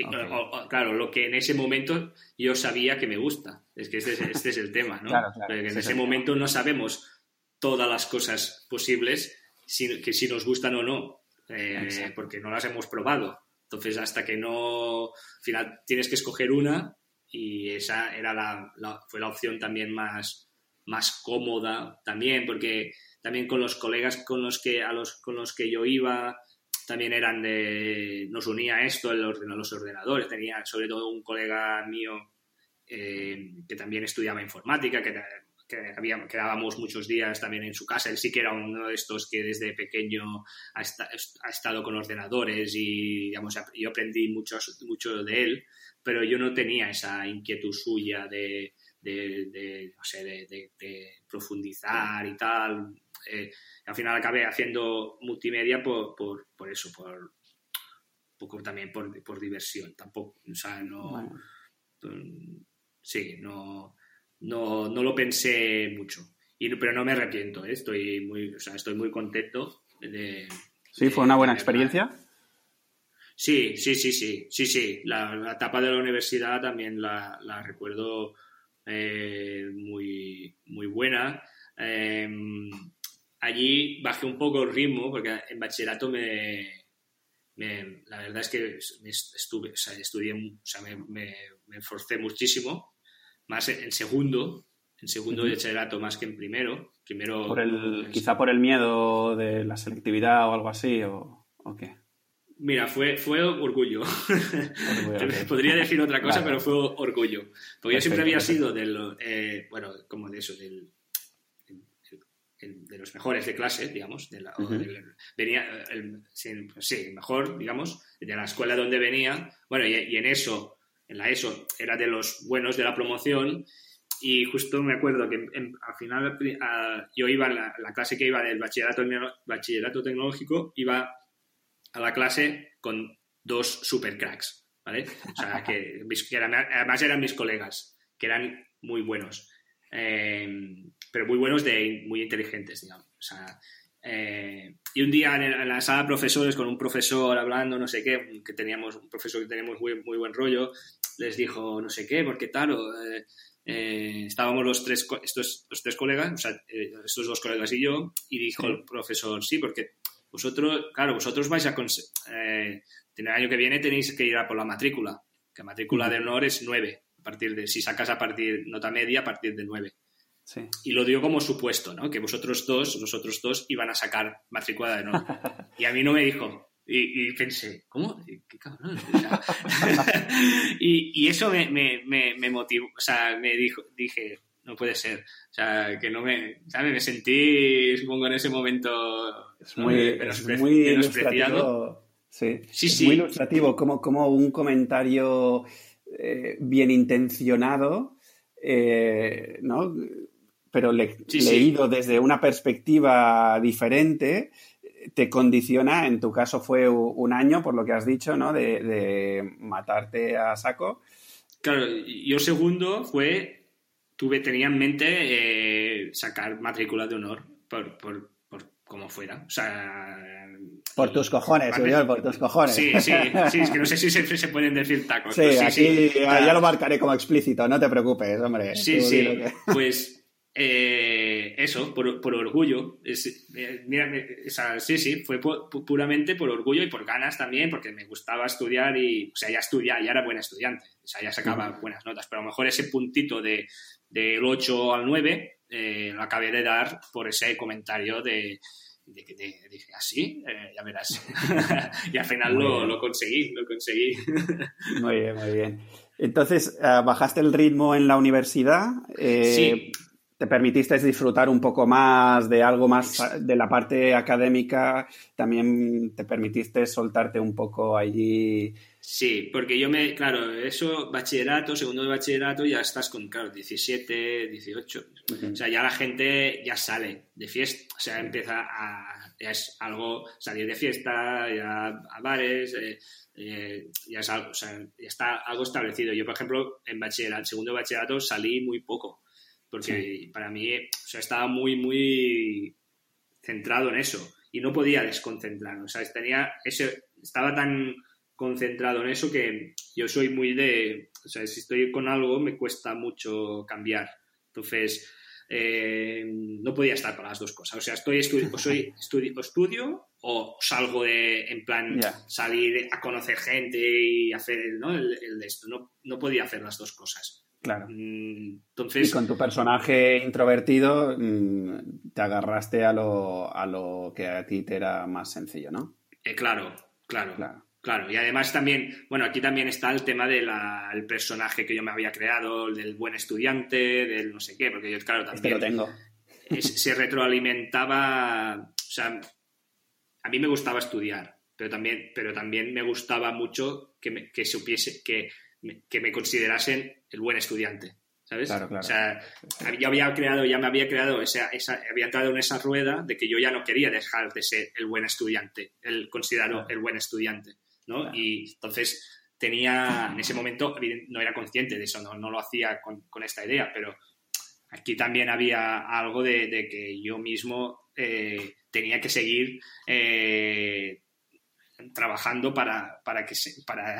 claro, lo que en ese momento yo sabía que me gusta. Es que este, este es el tema, ¿no? en ese momento no sabemos todas las cosas posibles, que si nos gustan o no, eh, porque no las hemos probado. Entonces, hasta que no, al final tienes que escoger una y esa era la, fue la opción también más, más cómoda también, porque también con los colegas con los que, a los, con los que yo iba, también eran de, nos unía esto, el los ordenadores, tenía sobre todo un colega mío eh, que también estudiaba informática, que, que quedábamos muchos días también en su casa, él sí que era uno de estos que desde pequeño ha, ha estado con ordenadores y digamos, yo aprendí mucho, mucho de él, pero yo no tenía esa inquietud suya de, de, no sé, de, profundizar y tal. Eh, al final acabé haciendo multimedia por, por, por eso, por poco también por, por, diversión. Tampoco, o sea, no. Sí, no, no, no, lo pensé mucho. Y, pero no me arrepiento, ¿eh? estoy, muy, o sea, estoy muy contento de. Sí, fue una buena experiencia. Sí, sí, sí, sí, sí, sí. La, etapa de la universidad también la, recuerdo eh, muy, muy buena. Em, allí bajé un poco el ritmo porque en bachillerato me, la verdad es que estuve, o sea, estudié, o sea, me, me, esforcé muchísimo, más en, segundo, en segundo de bachillerato más que en primero. primero por el, quizá por el miedo de la selectividad o algo así, o, o qué. Mira, fue, fue orgullo. Podría decir otra cosa, pero fue orgullo. Porque yo siempre había sido de lo, eh, bueno, como de eso, del, de los mejores de clase, digamos, de la, venía, sí, mejor, digamos, de la escuela donde venía, bueno, y, en eso, en la ESO, era de los buenos de la promoción, y justo me acuerdo que al final yo iba, la, la, clase que iba del bachillerato, bachillerato tecnológico, iba a la clase con dos super cracks, ¿vale? O sea, que, además eran mis colegas, que eran muy buenos, eh, pero muy buenos de muy inteligentes, digamos. O sea, eh, y un día en, la sala de profesores, con un profesor hablando, no sé qué, que teníamos, un profesor que teníamos muy, muy buen rollo, les dijo no sé qué, porque tal, eh, estábamos los tres, estos, los tres colegas, o sea, estos dos colegas y yo, y dijo el profesor, sí, porque vosotros, claro, vosotros vais a... Eh, el año que viene tenéis que ir a por la matrícula, que la matrícula de honor es 9, a partir de, si sacas a partir, nota media, a partir de 9. Y lo digo como supuesto, ¿no? Que vosotros dos, nosotros dos, iban a sacar matrícula de honor. Y a mí no me dijo. Y, pensé, ¿cómo? ¿Qué cabrón? y, eso me, me, me, motivó, o sea, me dijo, dije, no puede ser. O sea, que no me, ¿sabes? Me sentí, supongo, en ese momento es muy, ilustrativo. Sí, sí, es muy ilustrativo, como, como un comentario eh, bien intencionado, eh, ¿no? Pero leído desde una perspectiva diferente, te condiciona, en tu caso fue un año, por lo que has dicho, ¿no? De, de matarte a saco. Claro, yo segundo fue tuve, tenía en mente eh, sacar matrícula de honor por, por, por, como fuera. O sea. Por tus cojones, señor, por tus cojones. Sí, sí, sí, es que no sé si se, se pueden decir tacos. Sí, pues aquí ya lo marcaré como explícito, no te preocupes, hombre. Sí, sí, pues eh, eso, por, por orgullo. Es, eh, mira, sí, sí, fue puramente por orgullo y por ganas también, porque me gustaba estudiar y, o sea, ya estudiaba, ya era buena estudiante, o sea, ya sacaba buenas notas, pero a lo mejor ese puntito de, del 8 al 9 eh, lo acabé de dar por ese comentario de, que dije, así, ah, ya verás. y al final lo, lo, conseguí, lo conseguí. muy bien, muy bien. Entonces, bajaste el ritmo en la universidad. sí te permitiste disfrutar un poco más de algo más de la parte académica, también te permitiste soltarte un poco allí. Sí, porque yo me, claro, eso, bachillerato, segundo de bachillerato, ya estás con, claro, 17, 18. O sea, ya la gente ya sale de fiesta, o sea, empieza a, ya es algo, salir de fiesta, ya a bares, eh, eh, ya, es algo, o sea, ya está algo establecido. Yo, por ejemplo, en bachillerato, segundo de bachillerato salí muy poco porque para mí o sea, estaba muy, muy centrado en eso y no podía desconcentrarme. O sea, tenía ese, estaba tan concentrado en eso que yo soy muy de, o sea, si estoy con algo me cuesta mucho cambiar. Entonces, eh, no podía estar para las dos cosas. O sea, estoy o soy estudio, estudio o salgo de, en plan, salir a conocer gente y hacer ¿no? el, de esto. No, no podía hacer las dos cosas. Claro. Mm, entonces, y con tu personaje introvertido mm, te agarraste a lo, a lo que a ti te era más sencillo, ¿no? Eh, claro, claro, claro. Claro, y además también, bueno, aquí también está el tema del personaje que yo me había creado, el del buen estudiante, del no sé qué, porque yo, claro, también... Este lo tengo. se retroalimentaba, o sea, a mí me gustaba estudiar, pero también, pero también me gustaba mucho que, me, que supiese, que, que me considerasen el buen estudiante. ¿Sabes? Claro, claro. O sea, yo había creado, ya me había creado, esa, esa, había entrado en esa rueda de que yo ya no quería dejar de ser el buen estudiante, el considerado el buen estudiante. ¿no? Y entonces tenía, en ese momento, no era consciente de eso, no, no lo hacía con, con, esta idea, pero aquí también había algo de, de que yo mismo eh, tenía que seguir eh, trabajando para, para, que para,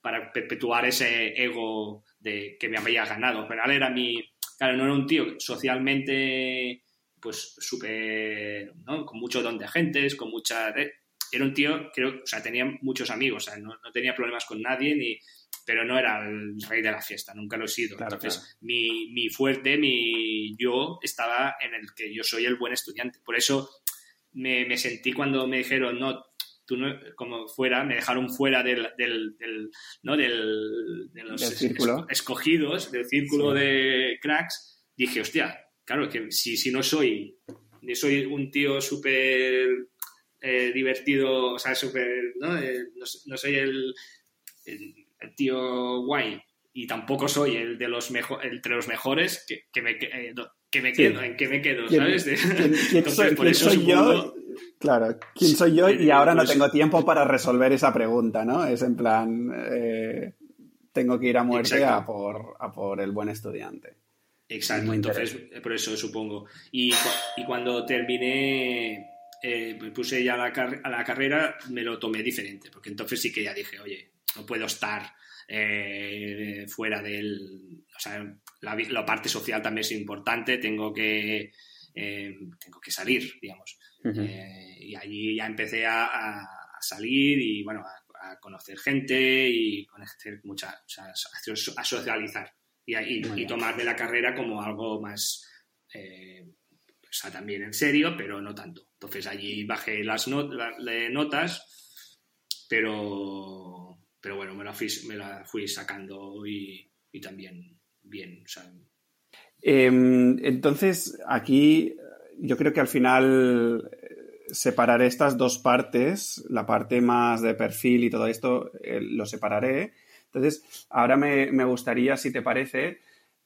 para perpetuar ese ego de que me había ganado. Pero él era mi, claro, no era un tío socialmente pues súper, ¿no? Con mucho don de agentes, con mucha era un tío, creo, o sea, tenía muchos amigos, o sea, no, tenía problemas con nadie, ni, pero no era el rey de la fiesta, nunca lo he sido. Entonces, Mi, mi, fuerte, mi yo, estaba en el que yo soy el buen estudiante. Por eso me, me sentí cuando me dijeron, no, tú no, como fuera, me dejaron fuera del, del, ¿no? del de los círculo. escogidos, del círculo de cracks, dije, hostia, claro, que si, si no soy, ni soy un tío súper eh, divertido, o sea, súper, ¿no? Eh, ¿no? soy el, el, tío guay y tampoco soy el de los mejor, entre los mejores que, que me, eh, que me quedo, en que me quedo, ¿sabes? ¿Quién, soy, yo? Claro, ¿quién soy yo? Y ahora no pues tengo tiempo para resolver esa pregunta, ¿no? Es en plan, tengo que ir a muerte a por, a por el buen estudiante. Exacto, entonces, por eso supongo. Y, y cuando terminé eh, me puse ya a la, a la, carrera, me lo tomé diferente, porque entonces sí que ya dije, oye, no puedo estar eh, fuera del... O sea, la, parte social también es importante, tengo que, eh, tengo que salir, digamos. Y allí ya empecé a, salir y, bueno, a, conocer gente y conocer mucha, o sea, a socializar y, y, tomarme la carrera como algo más o sea, también en serio, pero no tanto. Entonces allí bajé las, notas, pero, pero bueno, me la fui, me la fui sacando y, también bien. Em, entonces, aquí yo creo que al final eh, separaré estas dos partes, la parte más de perfil y todo esto, eh, lo separaré. Entonces, ahora me, me gustaría, si te parece,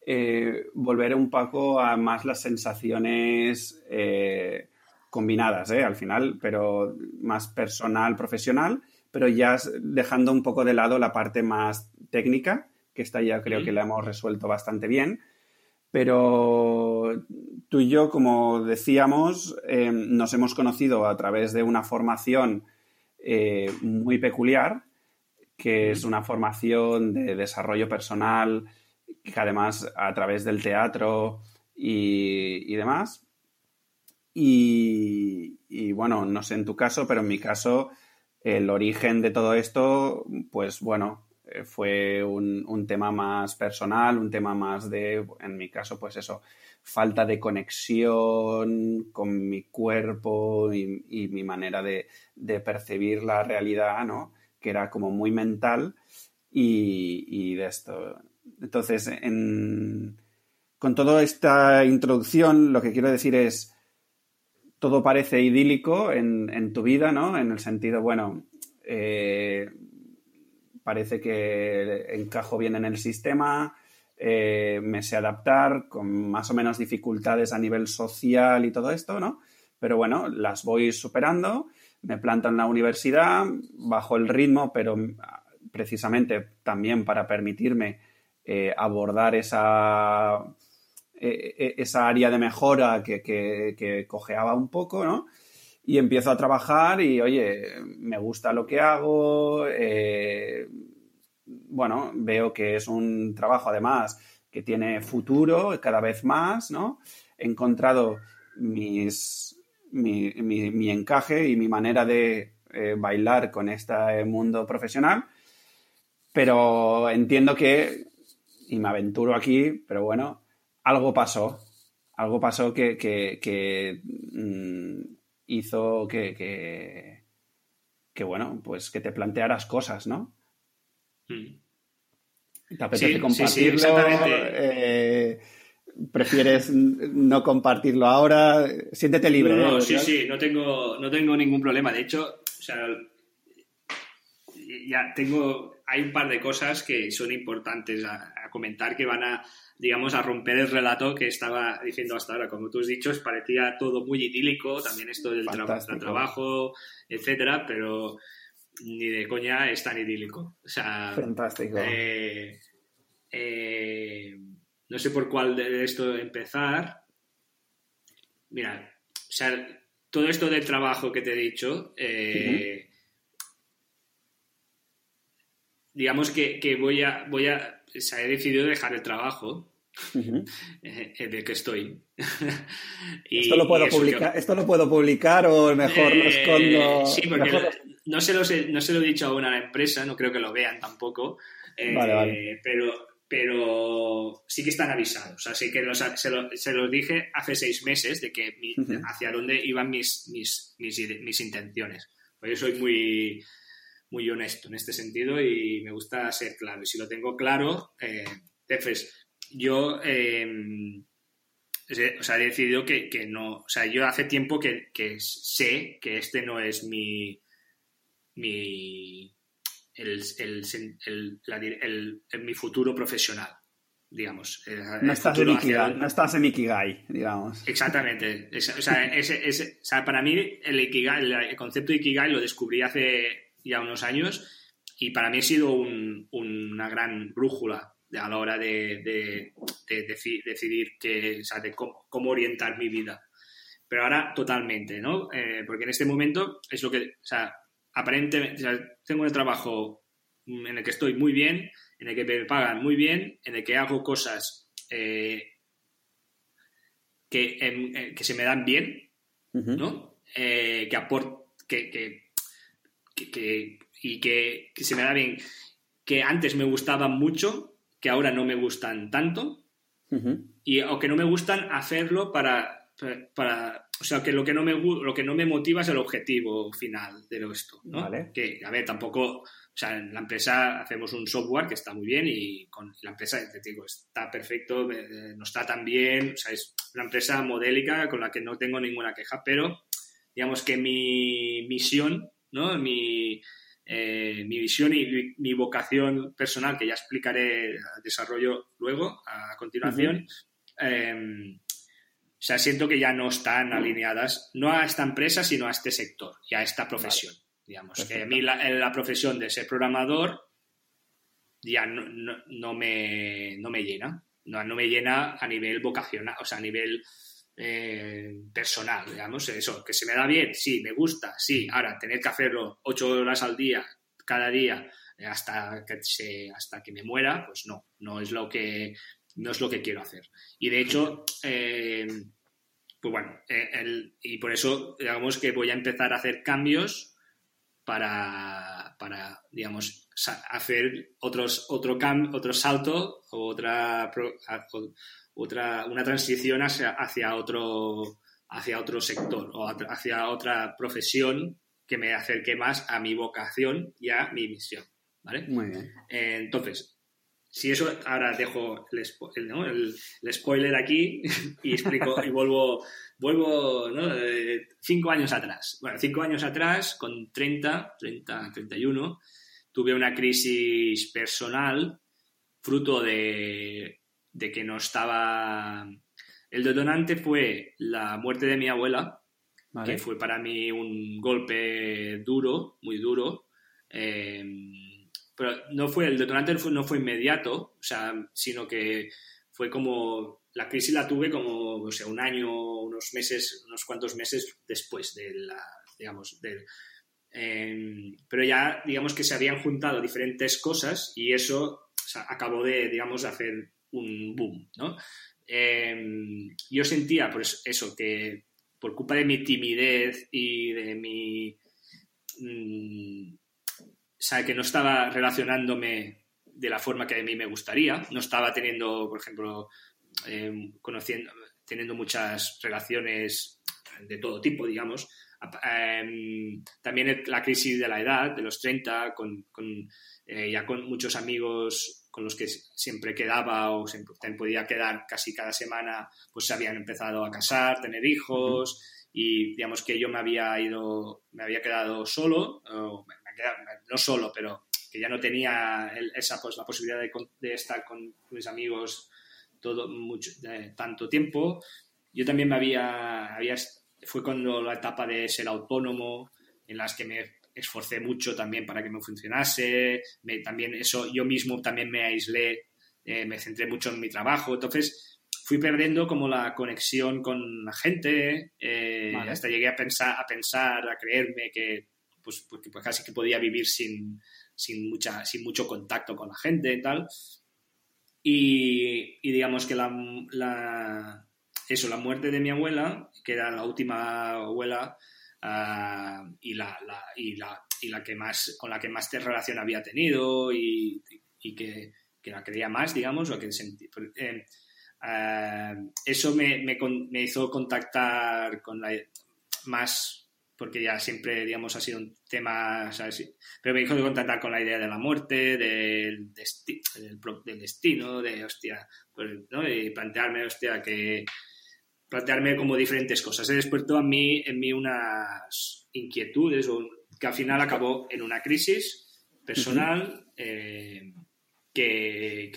eh, volver un poco a más las sensaciones eh, combinadas, ¿eh? al final, pero más personal, profesional, pero ya dejando un poco de lado la parte más técnica, que esta ya creo que la hemos resuelto bastante bien. Pero tú y yo, como decíamos, nos hemos conocido a través de una formación muy peculiar, que es una formación de desarrollo personal, que además a través del teatro y, demás. Y, bueno, no sé en tu caso, pero en mi caso, el origen de todo esto, pues bueno, eh, fue un, tema más personal, un tema más de, en mi caso, pues eso, falta de conexión con mi cuerpo y, mi manera de, de, percibir la realidad, ¿no? Que era como muy mental y, y de esto. Entonces, con toda esta introducción, lo que quiero decir es, todo parece idílico en, tu vida, ¿no? En el sentido, bueno, eh, parece que encajo bien en el sistema, eh, me sé adaptar con más o menos dificultades a nivel social y todo esto, ¿no? Pero bueno, las voy superando, me planto en la universidad, bajo el ritmo, pero precisamente también para permitirme eh, abordar esa, e, e, esa área de mejora que, que, cojeaba un poco, ¿no? Y empiezo a trabajar y, oye, me gusta lo que hago, eh, bueno, veo que es un trabajo además que tiene futuro cada vez más, ¿no? He encontrado mis, mi, mi, encaje y mi manera de eh, bailar con este mundo profesional, pero entiendo que, y me aventuro aquí, pero bueno, algo pasó, algo pasó que, que, mm, hizo que, que, bueno, pues que te plantearas cosas, ¿no? Mm. ¿Te apetece compartirlo? Eh, ¿Prefieres no compartirlo ahora? Siéntete libre. No, ¿eh? sí, sí, no tengo, no tengo ningún problema. De hecho, o sea, ya tengo, hay un par de cosas que son importantes a, comentar que van a, digamos, a romper el relato que estaba diciendo hasta ahora. Como tú has dicho, parecía todo muy idílico, también esto del trabajo, etcétera, pero ni de coña es tan idílico. O sea, Fantástico. Eh, eh, no sé por cuál de esto empezar. Mira, o sea, todo esto del trabajo que te he dicho, eh, digamos que, voy a, voy a, o sea, he decidido dejar el trabajo de que estoy. esto, lo puedo publicar, ¿Esto lo puedo publicar o mejor lo escondo? Sí, porque no se, lo no se lo he dicho aún a la empresa, no creo que lo vean tampoco. vale, vale. Pero, pero sí que están avisados. Así que se, los dije hace seis meses de que hacia dónde iban mis, mis, mis, intenciones. Pues yo soy muy, muy honesto en este sentido y me gusta ser claro. Y si lo tengo claro, eh, entonces yo eh, o sea, he decidido que, que, no. O sea, yo hace tiempo que, que sé que este no es mi, mi, el, el, mi futuro profesional, digamos. No estás, en Ikigai, no estás en Ikigai, digamos. Exactamente. o, sea, para mí el, el concepto de Ikigai lo descubrí hace ya unos años y para mí ha sido una gran brújula a la hora de, decidir que, cómo, orientar mi vida. Pero ahora totalmente, ¿no? Eh, porque en este momento es lo que, o sea, aparentemente, tengo un trabajo en el que estoy muy bien, en el que me pagan muy bien, en el que hago cosas eh, eh, que, se me dan bien, ¿no? Eh, que aporto, que, y que, se me da bien, que antes me gustaban mucho, que ahora no me gustan tanto, y, o que no me gustan hacerlo para, para o sea, que lo que no me, lo que no me motiva es el objetivo final de esto, ¿no? Que, a ver, tampoco, o sea, en la empresa hacemos un software que está muy bien y con la empresa, te digo, está perfecto, no está tan bien, o sea, es una empresa modélica con la que no tengo ninguna queja, pero digamos que mi misión, ¿no? Mi, eh, mi visión y mi, vocación personal, que ya explicaré, desarrollo luego, a continuación, o sea, siento que ya no están alineadas, no a esta empresa, sino a este sector y a esta profesión. Digamos, que a mí la, profesión de ser programador ya no, me, no me llena. No, no, me llena a nivel vocacional, o sea, a nivel eh, personal, digamos. Eso, que se me da bien, sí, me gusta, sí. Ahora, tener que hacerlo ocho horas al día, cada día, hasta que, se, hasta que me muera, pues no, no es lo que no es lo que quiero hacer. Y de hecho, eh, pues bueno, eh, y por eso digamos que voy a empezar a hacer cambios para, para digamos, hacer otros, otro, cam, otro salto o otra, otra una transición hacia, hacia, otro, hacia otro sector o hacia otra profesión que me acerque más a mi vocación y a mi misión. ¿Vale? Muy bien. Entonces, si eso, ahora dejo el, spoiler aquí y explico y vuelvo, vuelvo ¿no? Eh, cinco años atrás. Bueno, cinco años atrás, con 30, 30, 31, tuve una crisis personal fruto de, que no estaba... El detonante fue la muerte de mi abuela, que fue para mí un golpe duro, muy duro. Eh, pero no fue, el detonante no fue inmediato, o sea, sino que fue como, la crisis la tuve como, o sea, un año, unos meses, unos cuantos meses después de la, digamos, de, em, pero ya, digamos que se habían juntado diferentes cosas y eso acabó de, digamos, hacer un boom, ¿no? Em, yo sentía, pues eso, que por culpa de mi timidez y de mi... Mm, o sea, que no estaba relacionándome de la forma que a mí me gustaría, no estaba teniendo, por ejemplo, em, conociendo, teniendo muchas relaciones de todo tipo, digamos. Em, también la crisis de la edad, de los 30, con, eh, ya con muchos amigos con los que siempre quedaba o siempre podía quedar casi cada semana, pues se habían empezado a casar, tener hijos y digamos que yo me había ido, me había quedado solo, no solo, pero que ya no tenía esa pues, la posibilidad de, estar con mis amigos todo mucho, tanto tiempo. Yo también me había, había, fue cuando la etapa de ser autónomo, en las que me esforcé mucho también para que me funcionase, también eso, yo mismo también me aislé, eh, me centré mucho en mi trabajo, entonces fui perdiendo como la conexión con la gente, eh, hasta llegué a pensar, a pensar, a creerme que pues, pues, pues, casi que podía vivir sin, sin, mucha, sin mucho contacto con la gente y tal. Y, digamos que la, la, eso, la muerte de mi abuela, que era la última abuela, Ah, y, la, y, la, y, la, que más, con la que más relación había tenido y, y que, que, la quería más, digamos, o que eh, ah, eso me, me, hizo contactar con la más, porque ya siempre, digamos, ha sido un tema, pero me hizo contactar con la idea de la muerte, del, del, destino, de, hostia, pues, ¿no? y plantearme, hostia, que plantearme como diferentes cosas. He despertó a mí, en mí unas inquietudes que al final acabó en una crisis personal eh, que,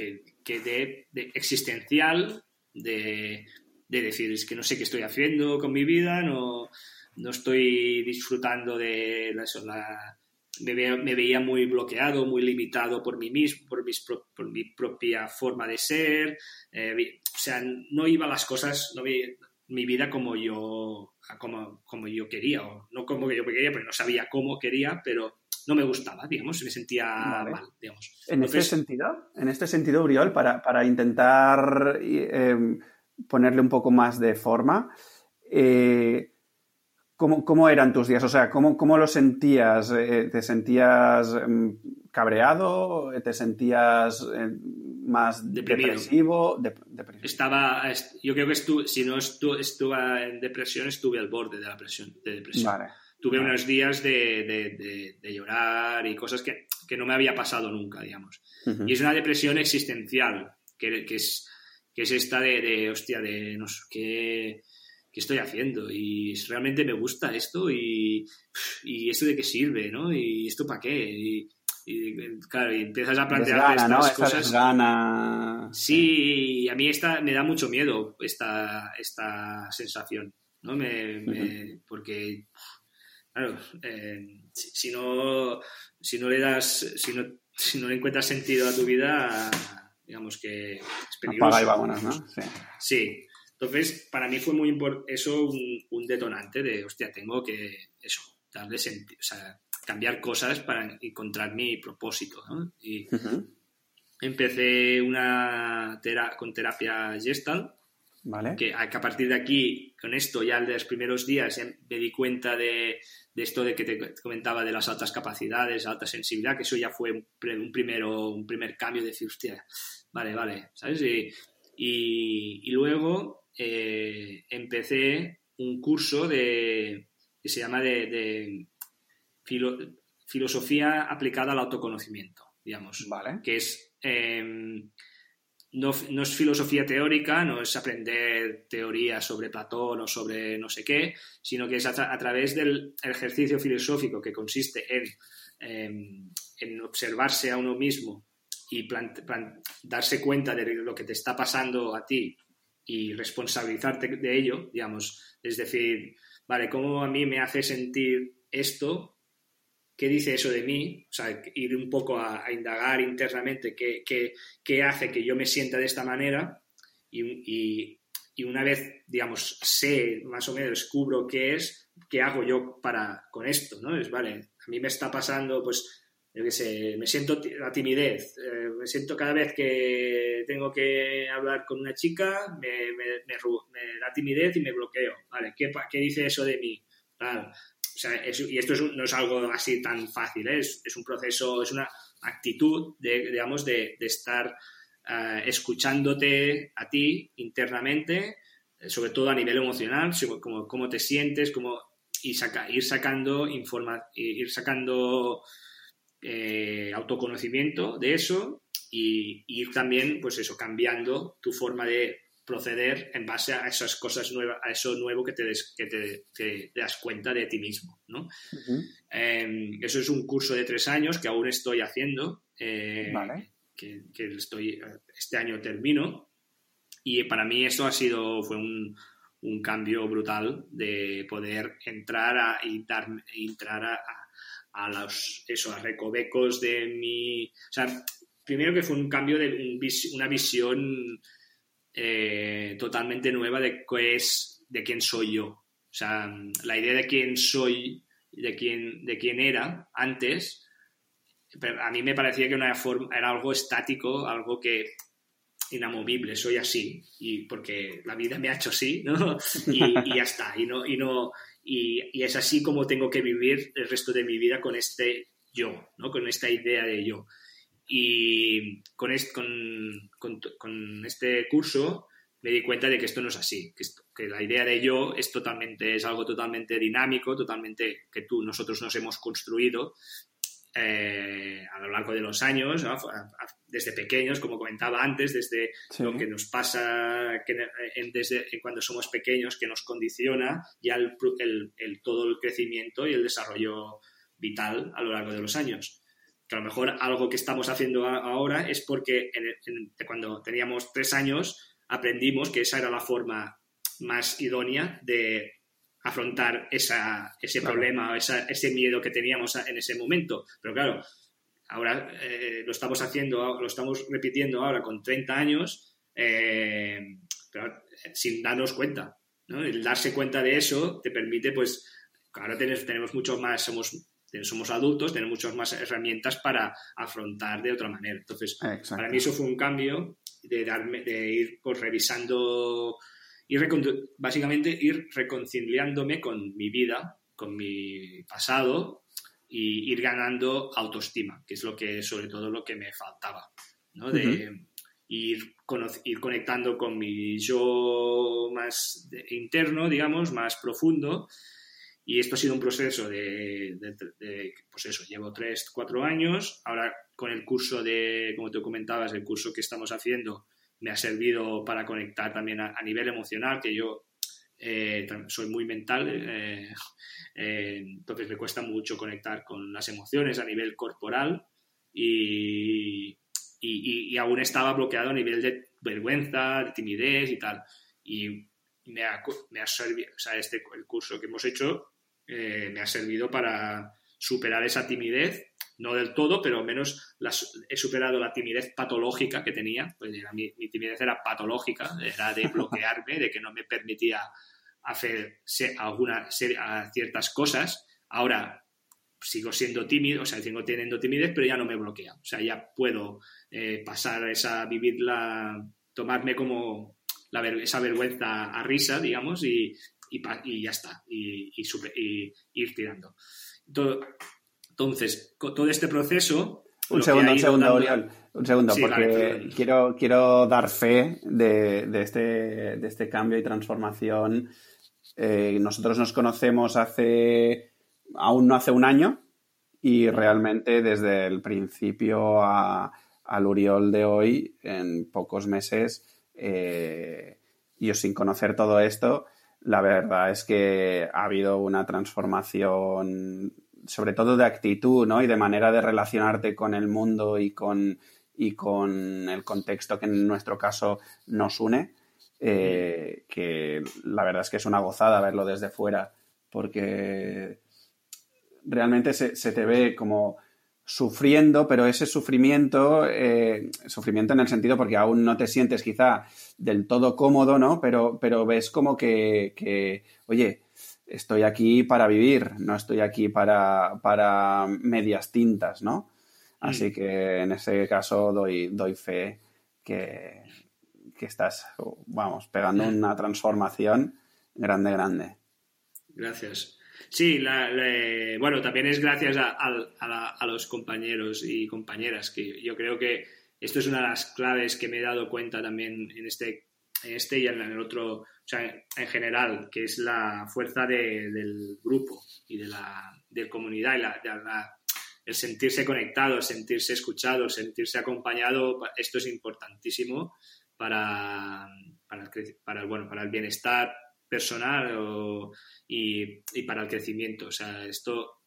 que, de, existencial, de, decir, es que no sé qué estoy haciendo con mi vida, no, no estoy disfrutando de la, me, veía, muy bloqueado, muy limitado por mí mismo, por, mis, por mi propia forma de ser. Eh, o sea, no iba las cosas, no mi vida como yo, como, como yo quería, o no como yo quería, porque no sabía cómo quería, pero no me gustaba, digamos, me sentía mal, digamos. En este sentido, en este sentido, Uriol, para, para intentar eh, ponerle un poco más de forma, eh, ¿Cómo, eran tus días? O sea, ¿cómo, cómo lo sentías? Eh, ¿Te sentías mm, cabreado? ¿Te sentías más depresivo? Estaba, yo creo que estuve, si no estuve, en depresión, estuve al borde de la presión, de depresión. Tuve unos días de, llorar y cosas que, no me había pasado nunca, digamos. Y es una depresión existencial, que, es, que es esta de, hostia, de, no sé, qué ¿qué estoy haciendo? Y realmente me gusta esto y, y esto de qué sirve, ¿no? Y esto para qué? Y, claro, y empiezas a plantear estas cosas. Gana... Sí, a mí esta me da mucho miedo esta, esta sensación, ¿no? Me, Porque, claro, eh, si, no, si no le das, si no, si no le encuentras sentido a tu vida, digamos que es peligroso. Apaga y vámonos, ¿no? Sí. sí. Entonces, para mí fue muy importante eso un, detonante de, hostia, tengo que, eso, darle sentido, o sea, cambiar cosas para encontrar mi propósito, ¿no? Y empecé una con terapia gestal, Vale. Que, a partir de aquí, con esto, ya de los primeros días, me di cuenta de, esto de que te comentaba de las altas capacidades, alta sensibilidad, que eso ya fue un, primero, un primer cambio de decir, hostia, vale, vale, ¿sabes? y luego eh, empecé un curso de, que se llama de, filosofía aplicada al autoconocimiento, digamos. Vale. Que es. Em, no, es filosofía teórica, no es aprender teorías sobre Platón o sobre no sé qué, sino que es a, través del ejercicio filosófico que consiste en, em, en observarse a uno mismo y darse cuenta de lo que te está pasando a ti y responsabilizarte de ello, digamos, es decir, vale, ¿cómo a mí me hace sentir esto? ¿Qué dice eso de mí? O sea, ir un poco a, indagar internamente qué, qué, hace que yo me sienta de esta manera y, y, una vez, digamos, sé, más o menos descubro qué es, qué hago yo para con esto, ¿no? Es, vale, a mí me está pasando, pues, yo qué sé, me siento la timidez, eh, me siento cada vez que tengo que hablar con una chica, me, da timidez y me bloqueo. Vale, ¿qué, qué dice eso de mí? Claro, y esto no es algo así tan fácil, ¿eh? es, es, un proceso, es una actitud, de, digamos, de, estar uh, escuchándote a ti internamente, eh, sobre todo a nivel emocional, como cómo te sientes, cómo, y saca, ir sacando informa, ir sacando eh, autoconocimiento de eso y, ir también, pues eso, cambiando tu forma de proceder en base a esas cosas nuevas, a eso nuevo que te, que te, das cuenta de ti mismo, ¿no? Em, eso es un curso de tres años que aún estoy haciendo, eh, que, estoy, este año termino, y para mí esto ha sido, fue un, un cambio brutal de poder entrar a, y dar, entrar a, a, los, eso, a recovecos de mi... O sea, primero que fue un cambio de una visión eh, totalmente nueva de qué es, de quién soy yo. O sea, la idea de quién soy, de quién, de quién era antes, a mí me parecía que una forma, era algo estático, algo que inamovible, soy así, y porque la vida me ha hecho así, ¿no? Y, ya está, y no, y no, y, es así como tengo que vivir el resto de mi vida con este yo, ¿no? Con esta idea de yo. Y con, con, con, este curso me di cuenta de que esto no es así, que, que, la idea de yo es totalmente, es algo totalmente dinámico, totalmente que tú, nosotros nos hemos construido eh, a lo largo de los años, desde pequeños, como comentaba antes, desde lo que nos pasa que, desde cuando somos pequeños, que nos condiciona ya el, el, todo el crecimiento y el desarrollo vital a lo largo de los años. Que a lo mejor algo que estamos haciendo ahora es porque cuando teníamos tres años aprendimos que esa era la forma más idónea de afrontar esa, ese problema o ese miedo que teníamos en ese momento. Pero claro, ahora eh, lo estamos haciendo, lo estamos repitiendo ahora con 30 años, eh, pero sin darnos cuenta. ¿no? El darse cuenta de eso te permite, pues, ahora tenemos, tenemos mucho más, somos, somos adultos, tenemos muchas más herramientas para afrontar de otra manera. Entonces, para mí eso fue un cambio de, darme, de ir pues, revisando y básicamente ir reconciliándome con mi vida, con mi pasado y ir ganando autoestima, que es lo que sobre todo lo que me faltaba, ¿no? De ir, ir conectando con mi yo más interno, digamos, más profundo. Y esto ha sido un proceso de, de, pues eso, llevo tres, cuatro años. Ahora con el curso de, como te comentabas, el curso que estamos haciendo, me ha servido para conectar también a, nivel emocional, que yo eh, soy muy mental, eh, eh, entonces me cuesta mucho conectar con las emociones a nivel corporal y, y, aún estaba bloqueado a nivel de vergüenza, de timidez y tal. Y me ha, me ha servido, o sea, este, el curso que hemos hecho me ha servido para superar esa timidez no del todo, pero al menos he superado la timidez patológica que tenía, pues mi, timidez era patológica, era de bloquearme, de que no me permitía hacer alguna, ciertas cosas. Ahora sigo siendo tímido, o sea, sigo teniendo timidez, pero ya no me bloquea. O sea, ya puedo eh, pasar esa, vivirla, tomarme como la, esa vergüenza a risa, digamos, y, y, ya está, y, y, ir tirando. Todo, entonces, todo este proceso... Un segundo, un segundo, Oriol. Un segundo, porque quiero, quiero dar fe de, este, de este cambio y transformación. Eh, nosotros nos conocemos hace, aún no hace un año, y realmente desde el principio al Uriol de hoy, en pocos meses, eh, yo sin conocer todo esto, la verdad es que ha habido una transformación sobre todo de actitud, ¿no? Y de manera de relacionarte con el mundo y con, y con el contexto que en nuestro caso nos une, eh, que la verdad es que es una gozada verlo desde fuera, porque realmente se, te ve como sufriendo, pero ese sufrimiento, eh, sufrimiento en el sentido porque aún no te sientes quizá del todo cómodo, ¿no? Pero, pero ves como que, que oye, estoy aquí para vivir, no estoy aquí para, medias tintas, ¿no? Así que en ese caso doy, doy fe que, que estás, vamos, pegando una transformación grande, grande. Gracias. Sí, bueno, también es gracias a, los compañeros y compañeras, que yo creo que esto es una de las claves que me he dado cuenta también en este, en este y en el otro, o sea, en general, que es la fuerza del grupo y de la comunidad y la, el sentirse conectado, sentirse escuchado, sentirse acompañado, esto es importantísimo para, para, el, bueno, para el bienestar personal y, para el crecimiento. O sea, esto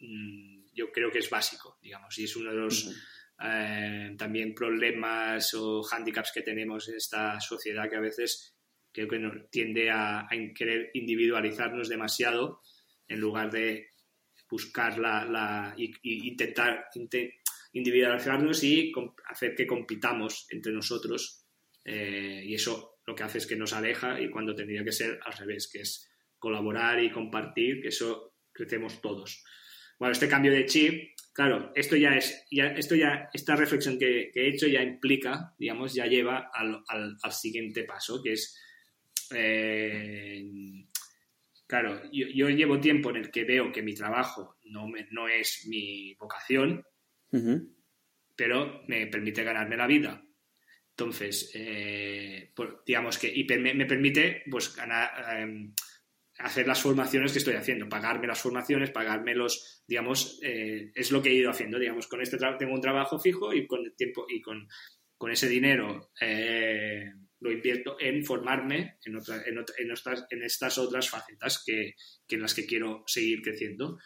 mm, yo creo que es básico, digamos, y es uno de los eh, también problemas o hándicaps que tenemos en esta sociedad que a veces creo que tiende a, querer individualizarnos demasiado en lugar de buscar la, la intentar individualizarnos y hacer que compitamos entre nosotros eh, y eso lo que hace es que nos aleja y cuando tendría que ser al revés, que es colaborar y compartir, que eso crecemos todos. Bueno, este cambio de chip, claro, esto ya es, ya, esto ya, esta reflexión que, he hecho ya implica, digamos, ya lleva al, al, siguiente paso, que es, eh, claro, yo, llevo tiempo en el que veo que mi trabajo no, no es mi vocación, pero me permite ganarme la vida entonces, eh, digamos que y me, permite pues, em, hacer las formaciones que estoy haciendo, pagarme las formaciones, pagarme los, digamos, eh, es lo que he ido haciendo, digamos, con este tengo un trabajo fijo y con el tiempo y con, ese dinero eh, lo invierto en formarme en, en, estas otras facetas que, que, en las que quiero seguir creciendo.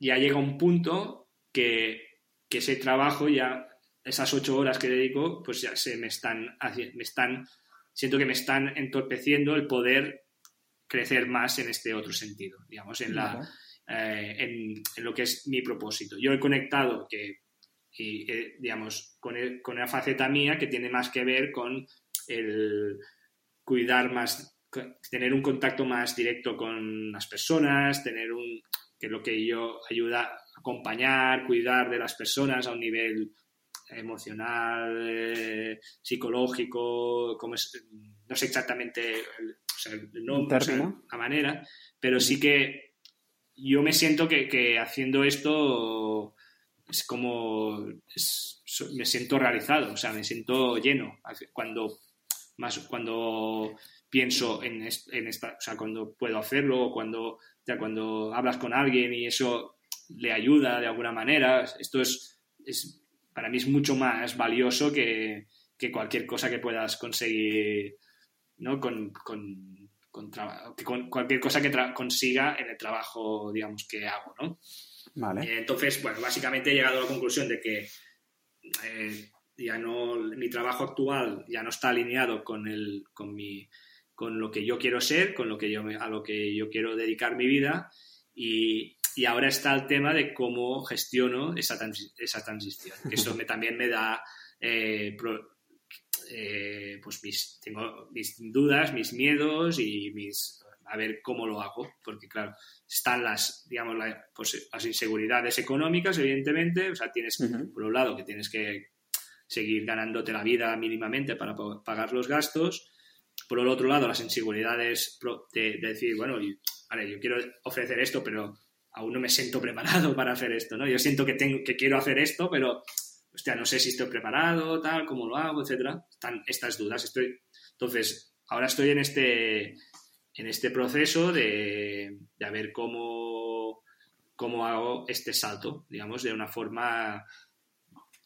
Ya llega un punto que, que ese trabajo ya esas ocho horas que dedico, pues ya se me están, me están, siento que me están entorpeciendo el poder crecer más en este otro sentido, digamos, en, la, eh, en, lo que es mi propósito. Yo he conectado que, eh, digamos, con, con una faceta mía que tiene más que ver con el cuidar más, tener un contacto más directo con las personas, tener un, que lo que yo ayuda a acompañar, cuidar de las personas a un nivel emocional, eh, psicológico, como es, no sé exactamente el, nombre, la manera, pero sí que yo me siento que, haciendo esto es como me siento realizado, o sea, me siento lleno. Cuando más cuando pienso en, esta, o sea, cuando puedo hacerlo, cuando, ya cuando hablas con alguien y eso le ayuda de alguna manera, esto es, es para mí es mucho más valioso que, cualquier cosa que puedas conseguir, ¿no? Con, con, cualquier cosa que consiga en el trabajo, digamos, que hago, ¿no? Vale. Eh, entonces, bueno, básicamente he llegado a la conclusión de que eh, ya no, mi trabajo actual ya no está alineado con, el, con, mi, con lo que yo quiero ser, con lo que yo, a lo que yo quiero dedicar mi vida y, y ahora está el tema de cómo gestiono esa, esa transición. Eso me, también me da, eh, eh, pues mis, tengo mis dudas, mis miedos y mis, a ver cómo lo hago, porque claro, están las, digamos, pues, las inseguridades económicas, evidentemente, o sea, tienes, por un lado, que tienes que seguir ganándote la vida mínimamente para pagar los gastos, por el otro lado, las inseguridades de, decir, bueno, vale, yo quiero ofrecer esto, pero aún no me siento preparado para hacer esto, ¿no? Yo siento que, tengo, que quiero hacer esto, pero, hostia, no sé si estoy preparado, tal, cómo lo hago, etcétera. Están estas dudas. Estoy, entonces, ahora estoy en este, en este proceso de, de ver cómo, cómo hago este salto, digamos, de una forma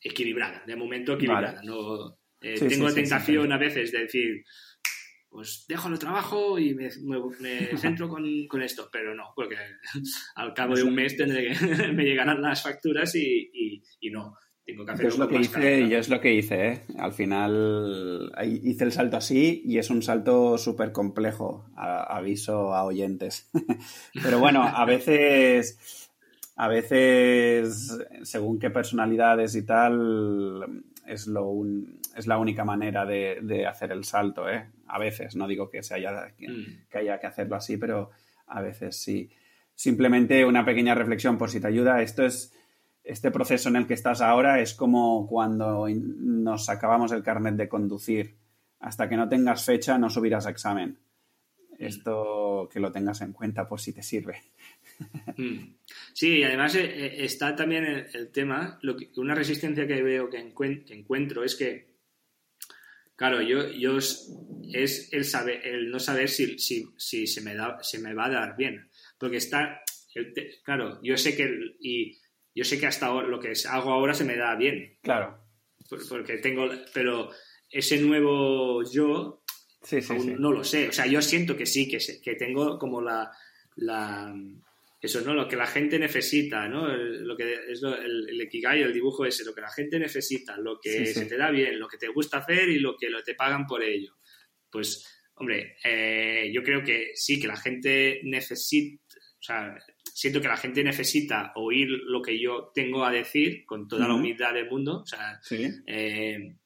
equilibrada, de momento equilibrada. ¿no? Eh, tengo la tentación a veces de decir, pues dejo el trabajo y me, centro con, esto, pero no, porque al cabo de un mes tendré que, me llegarán las facturas y, no. Tengo que hacer es lo que hice, yo es lo que hice, ¿eh? Al final hice el salto así y es un salto súper complejo, aviso a oyentes. Pero bueno, a veces, a veces, según qué personalidades y tal, es, lo es la única manera de, de hacer el salto, ¿eh? A veces, no digo que, se haya, mm. que haya que hacerlo así, pero a veces sí. Simplemente una pequeña reflexión por si te ayuda. Esto es, este proceso en el que estás ahora es como cuando nos sacábamos el carnet de conducir. Hasta que no tengas fecha no subirás a examen. Mm. Esto que lo tengas en cuenta por si te sirve. Mm. Sí, y además eh, eh, está también el, tema, lo que, una resistencia que veo que, encuentro es que, claro, yo, yo es el, saber, el no saber si, si, se, me da, se me va a dar bien. Porque está, claro, yo sé que, y yo sé que hasta ahora, lo que hago ahora se me da bien. Claro. Porque tengo, pero ese nuevo yo, no lo sé. O sea, yo siento que sí, que, que tengo como la, la eso, ¿no? Lo que la gente necesita, ¿no? lo que es el, el Ikigai, el dibujo ese, lo que la gente necesita, lo que se te da bien, lo que te gusta hacer y lo que te pagan por ello. Pues, hombre, eh, yo creo que sí, que la gente necesita, o sea, siento que la gente necesita oír lo que yo tengo a decir con toda la humildad del mundo, o sea, eh,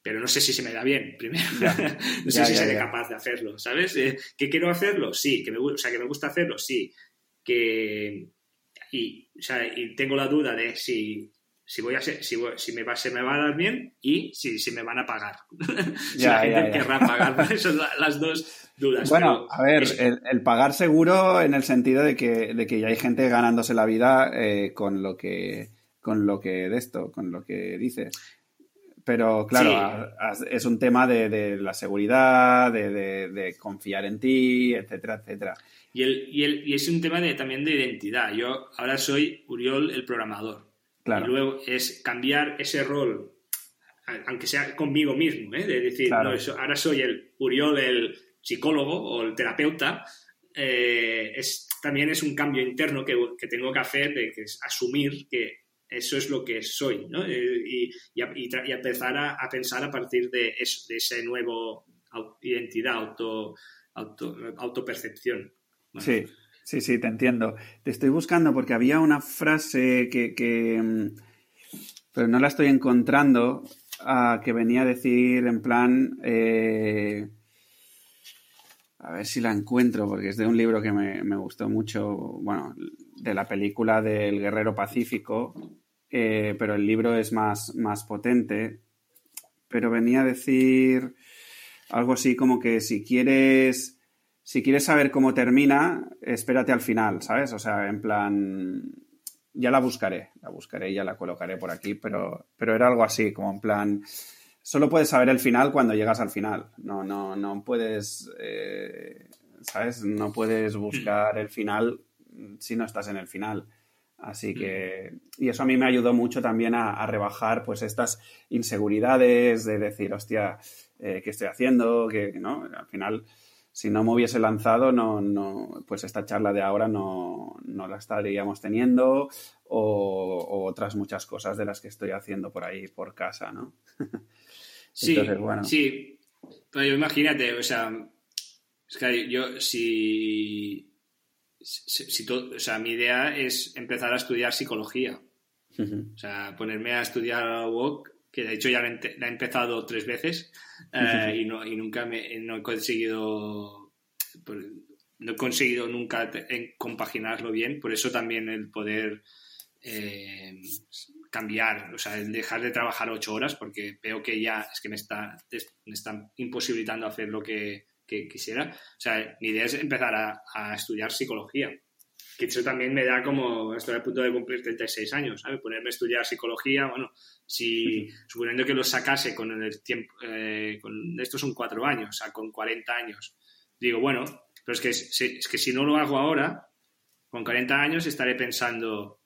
pero no sé si se me da bien, primero. no sé si seré capaz de hacerlo, ¿sabes? Eh, ¿Que quiero hacerlo? Sí. ¿Que me, o sea, que me gusta hacerlo? Sí que y, o sea, y tengo la duda de si, si voy a ser, si, si me va, se me va a dar bien y si, si me van a pagar. si la gente querrá pagar. Son las dos dudas. Bueno, a ver, el, pagar seguro en el sentido de que, de que ya hay gente ganándose la vida eh, con lo que con lo que de esto, con lo que dices. Pero claro, es un tema de, de la seguridad, de, de, confiar en ti, etcétera, etcétera. Y, el, y, el, y es un tema de, también de identidad. Yo ahora soy Uriol el programador. Claro. Y luego es cambiar ese rol, aunque sea conmigo mismo, ¿eh? de decir, no, ahora soy el Uriol el psicólogo o el terapeuta. Eh, es, también es un cambio interno que, que tengo que hacer, de que es asumir que eso es lo que soy, ¿no? Eh, y, y, y, empezar a, a, pensar a partir de, eso, de ese nuevo identidad, auto, auto, autopercepción. Sí, sí, sí, te entiendo. Te estoy buscando porque había una frase que, mm, pero no la estoy encontrando, que venía a decir en plan, eh, a ver si la encuentro, porque es de un libro que me, me gustó mucho, bueno, de la película del Guerrero Pacífico, eh, pero el libro es más, más potente. Pero venía a decir algo así como que si quieres, si quieres saber cómo termina, espérate al final, ¿sabes? O sea, en plan, ya la buscaré, la buscaré y ya la colocaré por aquí, pero, pero era algo así, como en plan, solo puedes saber el final cuando llegas al final. No, no, no puedes, eh, ¿sabes? No puedes buscar el final si no estás en el final. Así que, y eso a mí me ayudó mucho también a, rebajar pues estas inseguridades de decir, hostia, eh, ¿qué estoy haciendo? Que, ¿no? Al final, si no me hubiese lanzado, no, no, pues esta charla de ahora no, no la estaríamos teniendo o, otras muchas cosas de las que estoy haciendo por ahí, por casa, ¿no? sí, sí. Pero imagínate, o sea, es que yo si si, o sea, mi idea es empezar a estudiar psicología. O sea, ponerme a estudiar WOC, que de hecho ya la he empezado tres veces eh, y, no, y nunca me, no he conseguido pues, no he conseguido nunca compaginarlo bien, por eso también el poder eh, cambiar, o sea, el dejar de trabajar ocho horas, porque veo que ya es que me está, me están imposibilitando hacer lo que, que quisiera. O sea, mi idea es empezar a, estudiar psicología. Que eso también me da como, estoy a punto de cumplir 36 años, ¿sabes? Ponerme a estudiar psicología, bueno, si, suponiendo que lo sacase con el tiempo, eh, con, estos son cuatro años, o sea, con 40 años, digo, bueno, pero es que, es que si no lo hago ahora, con 40 años estaré pensando,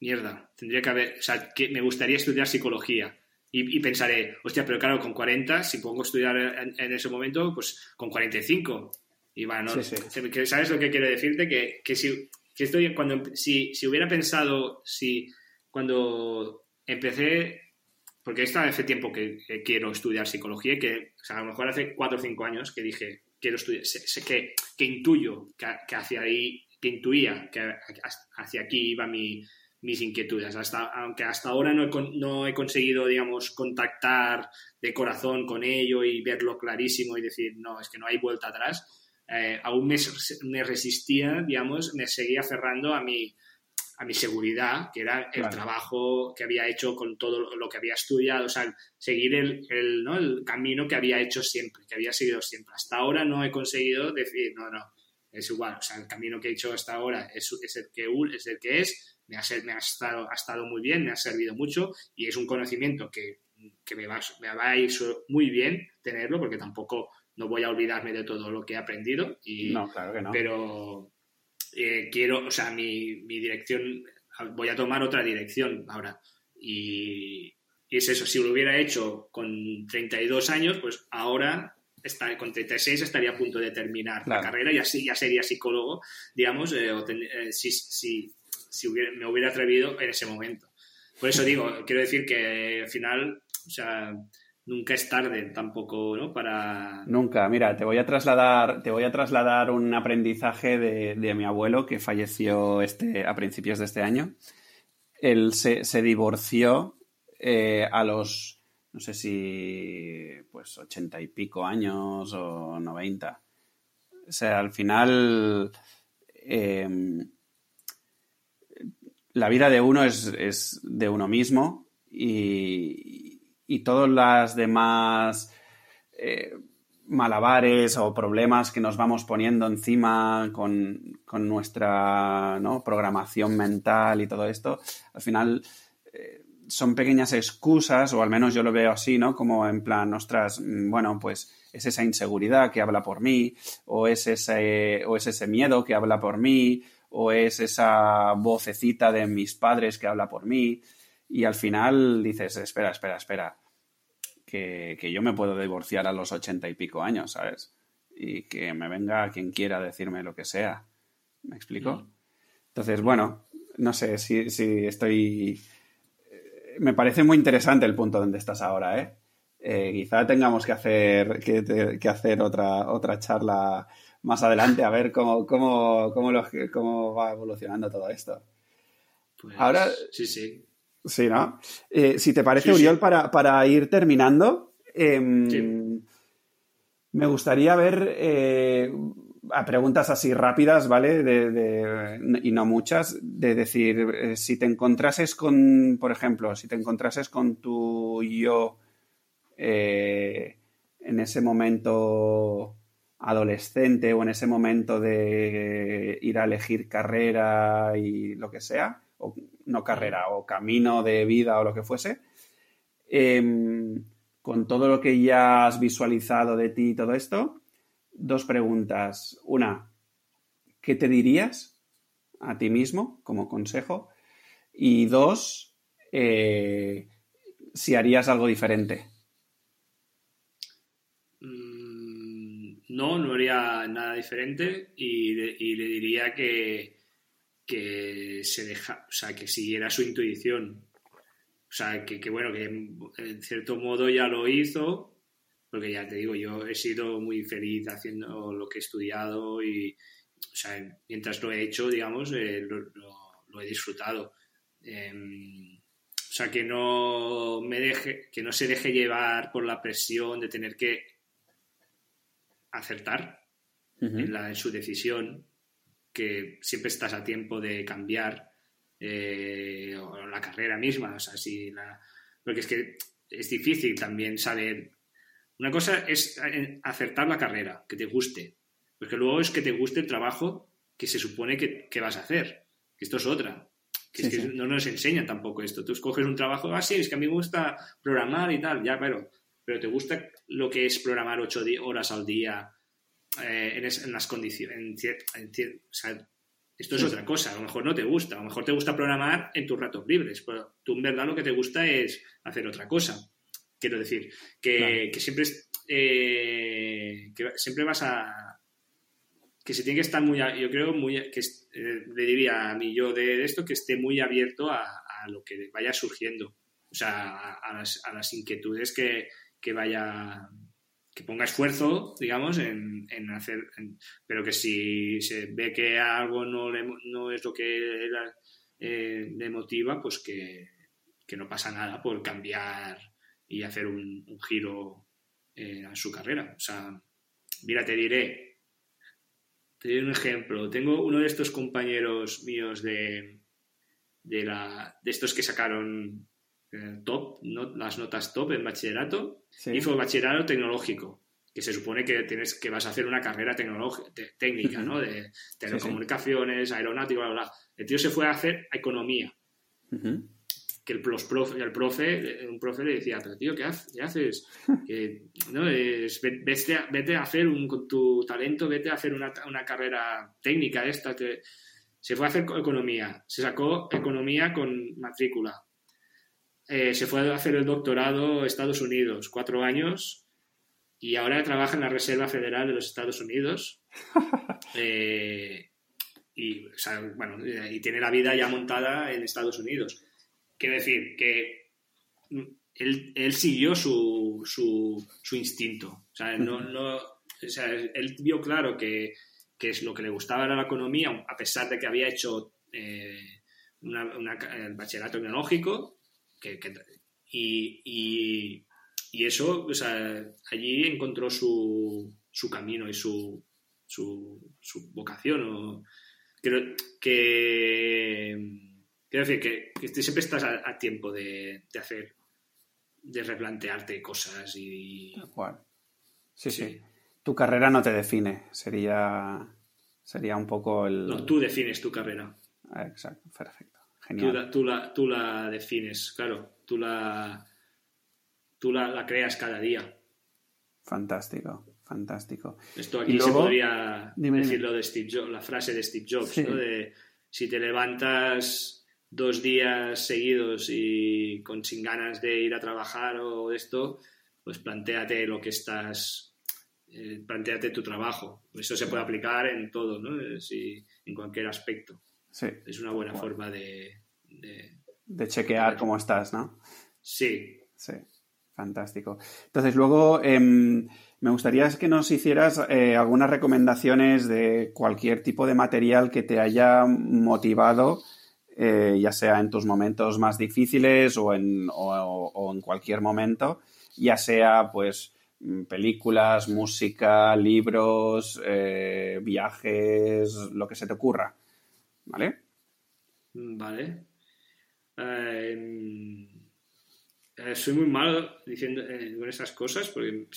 mierda, tendría que haber, o sea, que me gustaría estudiar psicología y, pensaré, hostia, pero claro, con 40, si pongo a estudiar en, ese momento, pues con 45. Y bueno, ¿sabes lo que quiero decirte? Que, que si, que estoy, cuando, si, si hubiera pensado, si cuando empecé, porque está hace tiempo que, quiero estudiar psicología, que o sea, a lo mejor hace 4 o 5 años que dije, quiero estudiar, sé, que, que intuyo que, que hacia ahí, que intuía que hacia aquí iba mi, mis inquietudes. Hasta, aunque hasta ahora no he, no he, conseguido, digamos, contactar de corazón con ello y verlo clarísimo y decir, no, es que no hay vuelta atrás, eh, aún me, me, resistía, digamos, me seguía aferrando a mi, a mi seguridad, que era el trabajo que había hecho con todo lo que había estudiado, o sea, seguir el, el, ¿no? el camino que había hecho siempre, que había seguido siempre. Hasta ahora no he conseguido decir, no, no, es igual, o sea, el camino que he hecho hasta ahora es, es el que es el que es, me ha, me ha, estado, ha estado muy bien, me ha servido mucho y es un conocimiento que, que me, va, me va a ir muy bien tenerlo porque tampoco no voy a olvidarme de todo lo que he aprendido. Y, no, claro que no. Pero eh, quiero, o sea, mi, mi, dirección, voy a tomar otra dirección ahora. Y, y, es eso, si lo hubiera hecho con 32 años, pues ahora está, con 36 estaría a punto de terminar la carrera y así ya sería psicólogo, digamos, eh, eh, si, si, si me hubiera atrevido en ese momento. Por eso digo, quiero decir que al final, o sea, nunca es tarde tampoco, ¿no? Para... Nunca, mira, te voy a trasladar, te voy a trasladar un aprendizaje de, mi abuelo que falleció este, a principios de este año. Él se, divorció eh, a los, no sé si, pues ochenta y pico años o noventa. O sea, al final... Em, la vida de uno es, es de uno mismo y, y todas las demás eh, malabares o problemas que nos vamos poniendo encima con, nuestra programación mental y todo esto, al final eh, son pequeñas excusas, o al menos yo lo veo así, ¿no? Como en plan, ostras, mm, bueno, pues es esa inseguridad que habla por mí, o es ese, o es ese miedo que habla por mí, o es esa vocecita de mis padres que habla por mí y al final dices, espera, espera, espera, que, yo me puedo divorciar a los ochenta y pico años, ¿sabes? Y que me venga quien quiera decirme lo que sea. ¿Me explico? Entonces, bueno, no sé si, si estoy... Eh, me parece muy interesante el punto donde estás ahora, ¿eh? eh quizá tengamos que hacer, que, hacer otra, otra charla más adelante a ver cómo, cómo, cómo, cómo va evolucionando todo esto. Pues, ahora, sí, sí. Sí, ¿no? Eh, si te parece, Uriol, Para, ir terminando, em, me gustaría ver eh, a preguntas así rápidas, ¿vale? y no muchas, de decir, eh, si te encontrases con, por ejemplo, si te encontrases con tu yo en ese momento adolescente o en ese momento de ir a elegir carrera y lo que sea, o no carrera, o camino de vida o lo que fuese, em, con todo lo que ya has visualizado de ti y todo esto, dos preguntas. Una, ¿qué te dirías a ti mismo como consejo? Y dos, eh, si harías algo diferente. Mm, no, no haría nada diferente y le diría que, que se deja, o sea, que siguiera su intuición. O sea, que, bueno, que en cierto modo ya lo hizo, porque ya te digo, yo he sido muy feliz haciendo lo que he estudiado y, o sea, mientras lo he hecho, digamos, eh, lo, he disfrutado. Em, o sea, que no me deje, que no se deje llevar por la presión de tener que acertar en, la, en su decisión que siempre estás a tiempo de cambiar eh, o la carrera misma, o sea, si la... porque es que es difícil también saber. Una cosa es acertar la carrera, que te guste, porque luego es que te guste el trabajo que se supone que, vas a hacer. Esto es otra. Que, es que no nos enseña tampoco esto. Tú escoges un trabajo, ah, sí, es que a mí me gusta programar y tal, ya, pero, pero te gusta lo que es programar ocho horas al día, eh, en, las condiciones. esto es otra cosa. A lo mejor no te gusta. A lo mejor te gusta programar en tus ratos libres. Pero tú en verdad lo que te gusta es hacer otra cosa. Quiero decir, que, siempre, eh, que siempre vas a. Que se tiene que estar muy. Yo creo muy. que eh, Le diría a mí yo de esto que esté muy abierto a, lo que vaya surgiendo. O sea, a, las, inquietudes que, que vaya que ponga esfuerzo, digamos, en, hacer, pero que si se ve que algo no, no es lo que eh, le motiva, pues que, no pasa nada por cambiar y hacer un, giro en eh, su carrera. O sea, mira, te diré, te diré un ejemplo. Tengo uno de estos compañeros míos de, de, la, de estos que sacaron eh, top, las notas top en bachillerato, y fue bachillerato tecnológico, que se supone que tienes que vas a hacer una carrera técnica, ¿no? De telecomunicaciones, aeronáutica, bla, bla. El tío se fue a hacer economía. Que el, profe, el profe, un profe le decía, pero tío, ¿qué, haces? Que, ¿no? Es, vete, a, vete, a, hacer un, con tu talento, vete a hacer una, una carrera técnica esta. Que... Se fue a hacer economía, se sacó economía con matrícula. Eh, se fue a hacer el doctorado a Estados Unidos, cuatro años, y ahora trabaja en la Reserva Federal de los Estados Unidos. Eh, y, bueno, y tiene la vida ya montada en Estados Unidos. Quiero decir que él, siguió su, su, instinto. O sea, no, no, o sea, él vio claro que, que, es lo que le gustaba era la economía, a pesar de que había hecho eh, el bachillerato tecnológico. Que, y, y, y, eso, o sea, allí encontró su, su camino y su, su, su vocación. O, creo que quiero decir que, siempre estás a, tiempo de, hacer de replantearte cosas y sí, sí, tu carrera no te define sería sería un poco el no tú defines tu carrera. Exacto perfecto genial tú la, tú la, defines claro tú la tú la creas cada día fantástico fantástico. Esto aquí se podría decirlo de Steve Jobs, la frase de Steve Jobs, ¿no? De si te levantas dos días seguidos y con sin ganas de ir a trabajar o esto, pues planteate lo que estás, eh, planteate tu trabajo. Eso se puede aplicar en todo, ¿no? en cualquier aspecto. Sí. Es una buena forma de, de... chequear cómo estás, ¿no? Sí. Sí, fantástico. Entonces, luego, em, me gustaría que nos hicieras eh, algunas recomendaciones de cualquier tipo de material que te haya motivado, eh, ya sea en tus momentos más difíciles o en, en cualquier momento, ya sea pues mm, películas, música, libros, eh, viajes, lo que se te ocurra. ¿Vale? Vale. Eh, soy muy malo diciendo eh, con esas cosas porque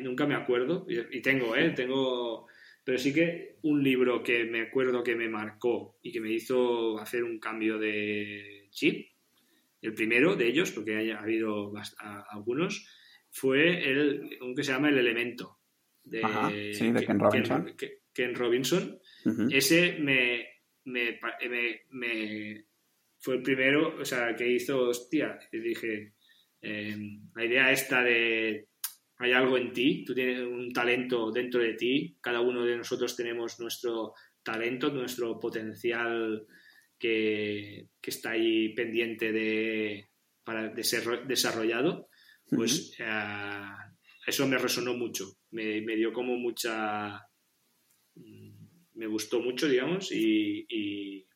nunca me acuerdo y, tengo, ¿eh? Tengo, pero sí que un libro que me acuerdo que me marcó y que me hizo hacer un cambio de chip, el primero de ellos, porque haya habido algunos, fue el un que se llama El Elemento de, Ken Robinson. Ken, Robinson. Ese me, me, me, fue el primero, o sea, que hizo, hostia, y dije, Em, la idea esta de hay algo en ti, tú tienes un talento dentro de ti, cada uno de nosotros tenemos nuestro talento, nuestro potencial que, está ahí pendiente de, para, de ser desarrollado, pues eh, eso me resonó mucho, me, dio como mucha... Me gustó mucho, digamos, y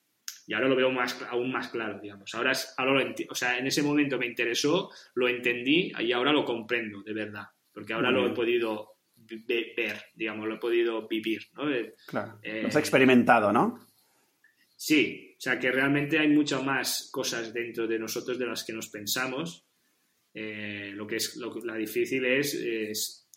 y ahora lo veo más, aún más claro, digamos. Ahora, es, ahora lo o sea, en ese momento me interesó, lo entendí y ahora lo comprendo, de verdad. Porque ahora lo he podido ver, digamos, lo he podido vivir, ¿no? Eh, claro. lo has experimentado, ¿no? Sí, o sea que realmente hay muchas más cosas dentro de nosotros de las que nos pensamos. Eh, lo que es lo, la difícil es,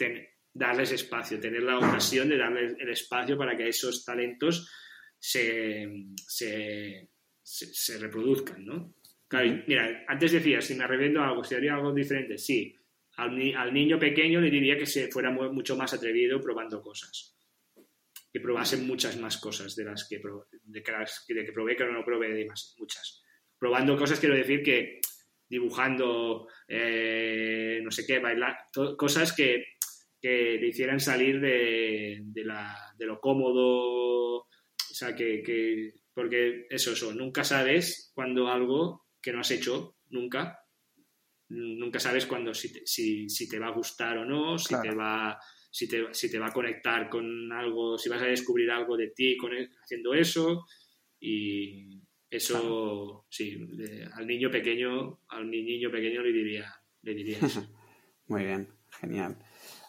darles espacio, tener la ocasión de darles el espacio para que esos talentos se, se, reproduzcan, ¿no? Claro, mira, antes decía, si me arrepiento algo, si haría algo diferente, sí. Al, niño pequeño le diría que se fuera mucho más atrevido probando cosas. Que probase muchas más cosas de las que, de que, probé, que no probé de más, muchas. Probando cosas quiero decir que dibujando, eh, no sé qué, bailar, cosas que, le hicieran salir de, de, la, de lo cómodo o sea, que, porque eso, eso, nunca sabes cuando algo que no has hecho, nunca, nunca sabes cuando si te, si, te va a gustar o no, si te va si te, si te va a conectar con algo, si vas a descubrir algo de ti con, haciendo eso y eso, sí, al niño pequeño, al niño pequeño le diría, le diría eso. Muy bien, genial.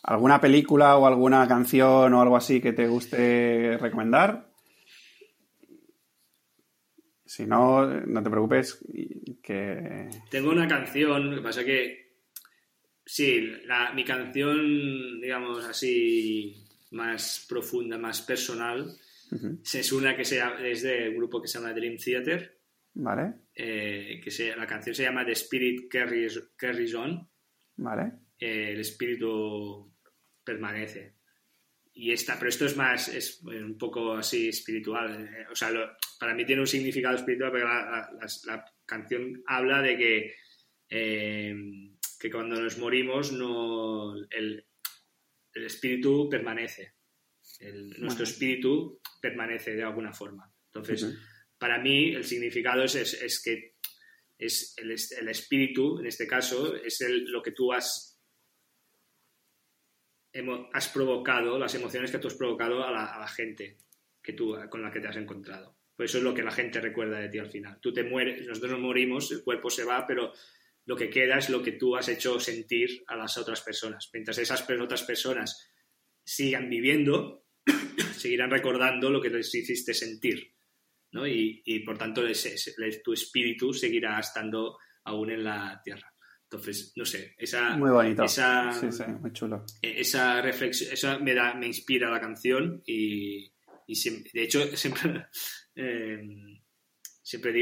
¿Alguna película o alguna canción o algo así que te guste recomendar? Si no, no te preocupes que... Tengo una canción, lo que pasa que... Sí, mi canción, digamos así, más profunda, más personal, es una que se, es del grupo que se llama Dream Theater. Vale. Eh, que se, la canción se llama The Spirit Carries, On. Vale. Eh, el espíritu permanece. Y esta, pero esto es más, es un poco así espiritual. Eh, o sea, para mí tiene un significado espiritual porque la, canción habla de que, que cuando nos morimos no, el, el espíritu permanece. nuestro espíritu permanece de alguna forma. Entonces, para mí el significado es, es, que es el, el, espíritu, en este caso, es el, lo que tú has, has provocado, las emociones que tú has provocado a la, gente que tú, con la que te has encontrado. Pues eso es lo que la gente recuerda de ti al final. Tú te mueres, nosotros nos morimos, el cuerpo se va, pero lo que queda es lo que tú has hecho sentir a las otras personas. Mientras esas otras personas sigan viviendo, seguirán recordando lo que les hiciste sentir. ¿no? Y, por tanto tu espíritu seguirá estando aún en la tierra. Entonces, no sé, esa... Muy bonito. Esa, sí, sí, muy chulo. E, esa reflexión, esa me, da, me inspira la canción y, de hecho siempre, eh, siempre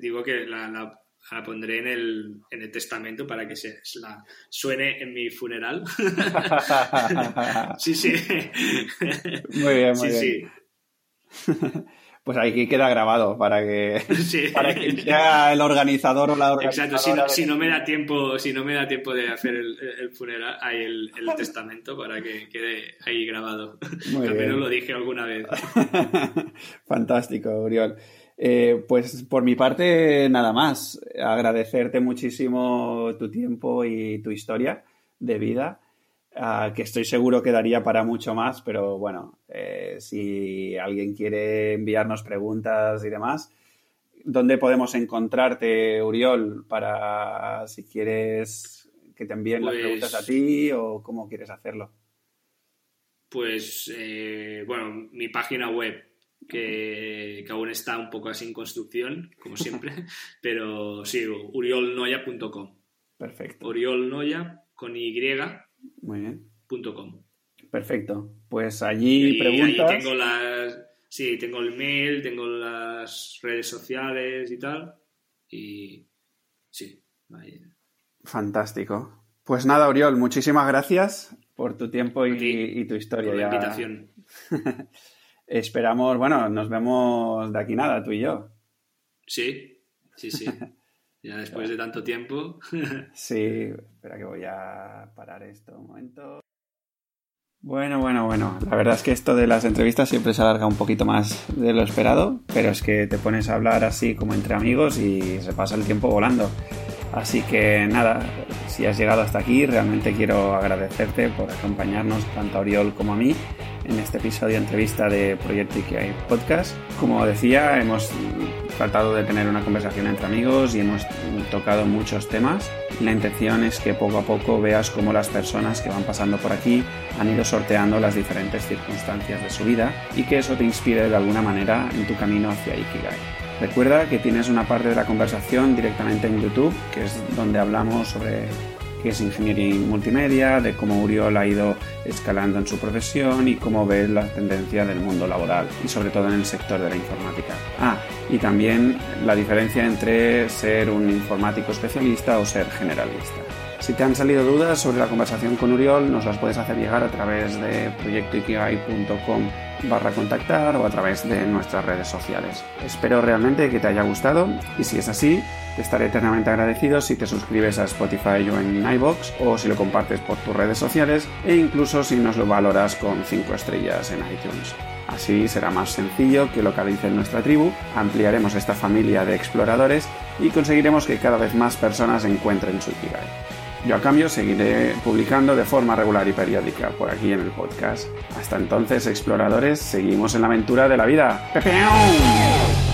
digo, que la, la pondré en el, en el testamento para que se la suene en mi funeral. sí, sí. Muy bien, muy bien. Sí. Pues aquí queda grabado para que, para que sea el organizador o la organizadora. Exacto, si no, me da tiempo, si no me da tiempo de hacer el, funeral, hay el, el, testamento para que quede ahí grabado. Muy Al menos lo dije alguna vez. Fantástico, Uriol. Eh, pues por mi parte, nada más. Agradecerte muchísimo tu tiempo y tu historia de vida, ah, que estoy seguro que daría para mucho más, pero bueno, eh, si alguien quiere enviarnos preguntas y demás, ¿dónde podemos encontrarte, Uriol, para si quieres que te envíen las preguntas a pues ti o cómo quieres hacerlo? Pues, eh, bueno, mi página web que, aún está un poco así en construcción, como siempre, pero sí, uriolnoya.com. Perfecto. Uriolnoya con Y. Muy bien. .com. Perfecto. Pues allí preguntas. tengo las. Sí, tengo el mail, tengo las redes sociales y tal. Y sí, Fantástico. Pues nada, Uriol, muchísimas gracias por tu tiempo y, tu historia. Por la invitación. Esperamos, bueno, nos vemos de aquí nada, tú y yo. Sí, sí, sí. Ya después de tanto tiempo. sí, espera que voy a parar esto un momento. Bueno, bueno, bueno. La verdad es que esto de las entrevistas siempre se alarga un poquito más de lo esperado, pero es que te pones a hablar así como entre amigos y se pasa el tiempo volando. Así que nada, si has llegado hasta aquí, realmente quiero agradecerte por acompañarnos tanto a Oriol como a mí en este episodio entrevista de Proyecto IKEA Podcast. Como decía, hemos tratado de tener una conversación entre amigos y hemos tocado muchos temas. La intención es que poco a poco veas cómo las personas que van pasando por aquí han ido sorteando las diferentes circunstancias de su vida y que eso te inspire de alguna manera en tu camino hacia Ikigai. Recuerda que tienes una parte de la conversación directamente en YouTube, que es donde hablamos sobre que es ingeniería multimedia, de cómo Uriol ha ido escalando en su profesión y cómo ve la tendencia del mundo laboral y sobre todo en el sector de la informática. Ah, y también la diferencia entre ser un informático especialista o ser generalista. Si te han salido dudas sobre la conversación con Uriol, nos las puedes hacer llegar a través de proyectoikigai.com barra contactar o a través de nuestras redes sociales. Espero realmente que te haya gustado y si es así, te estaré eternamente agradecido si te suscribes a Spotify o en iBox o si lo compartes por tus redes sociales e incluso si nos lo valoras con 5 estrellas en iTunes. Así será más sencillo que localicen nuestra tribu, ampliaremos esta familia de exploradores y conseguiremos que cada vez más personas encuentren su Ikigai. Yo a cambio seguiré publicando de forma regular y periódica por aquí en el podcast. Hasta entonces, exploradores, seguimos en la aventura de la vida. ¡Pepeón!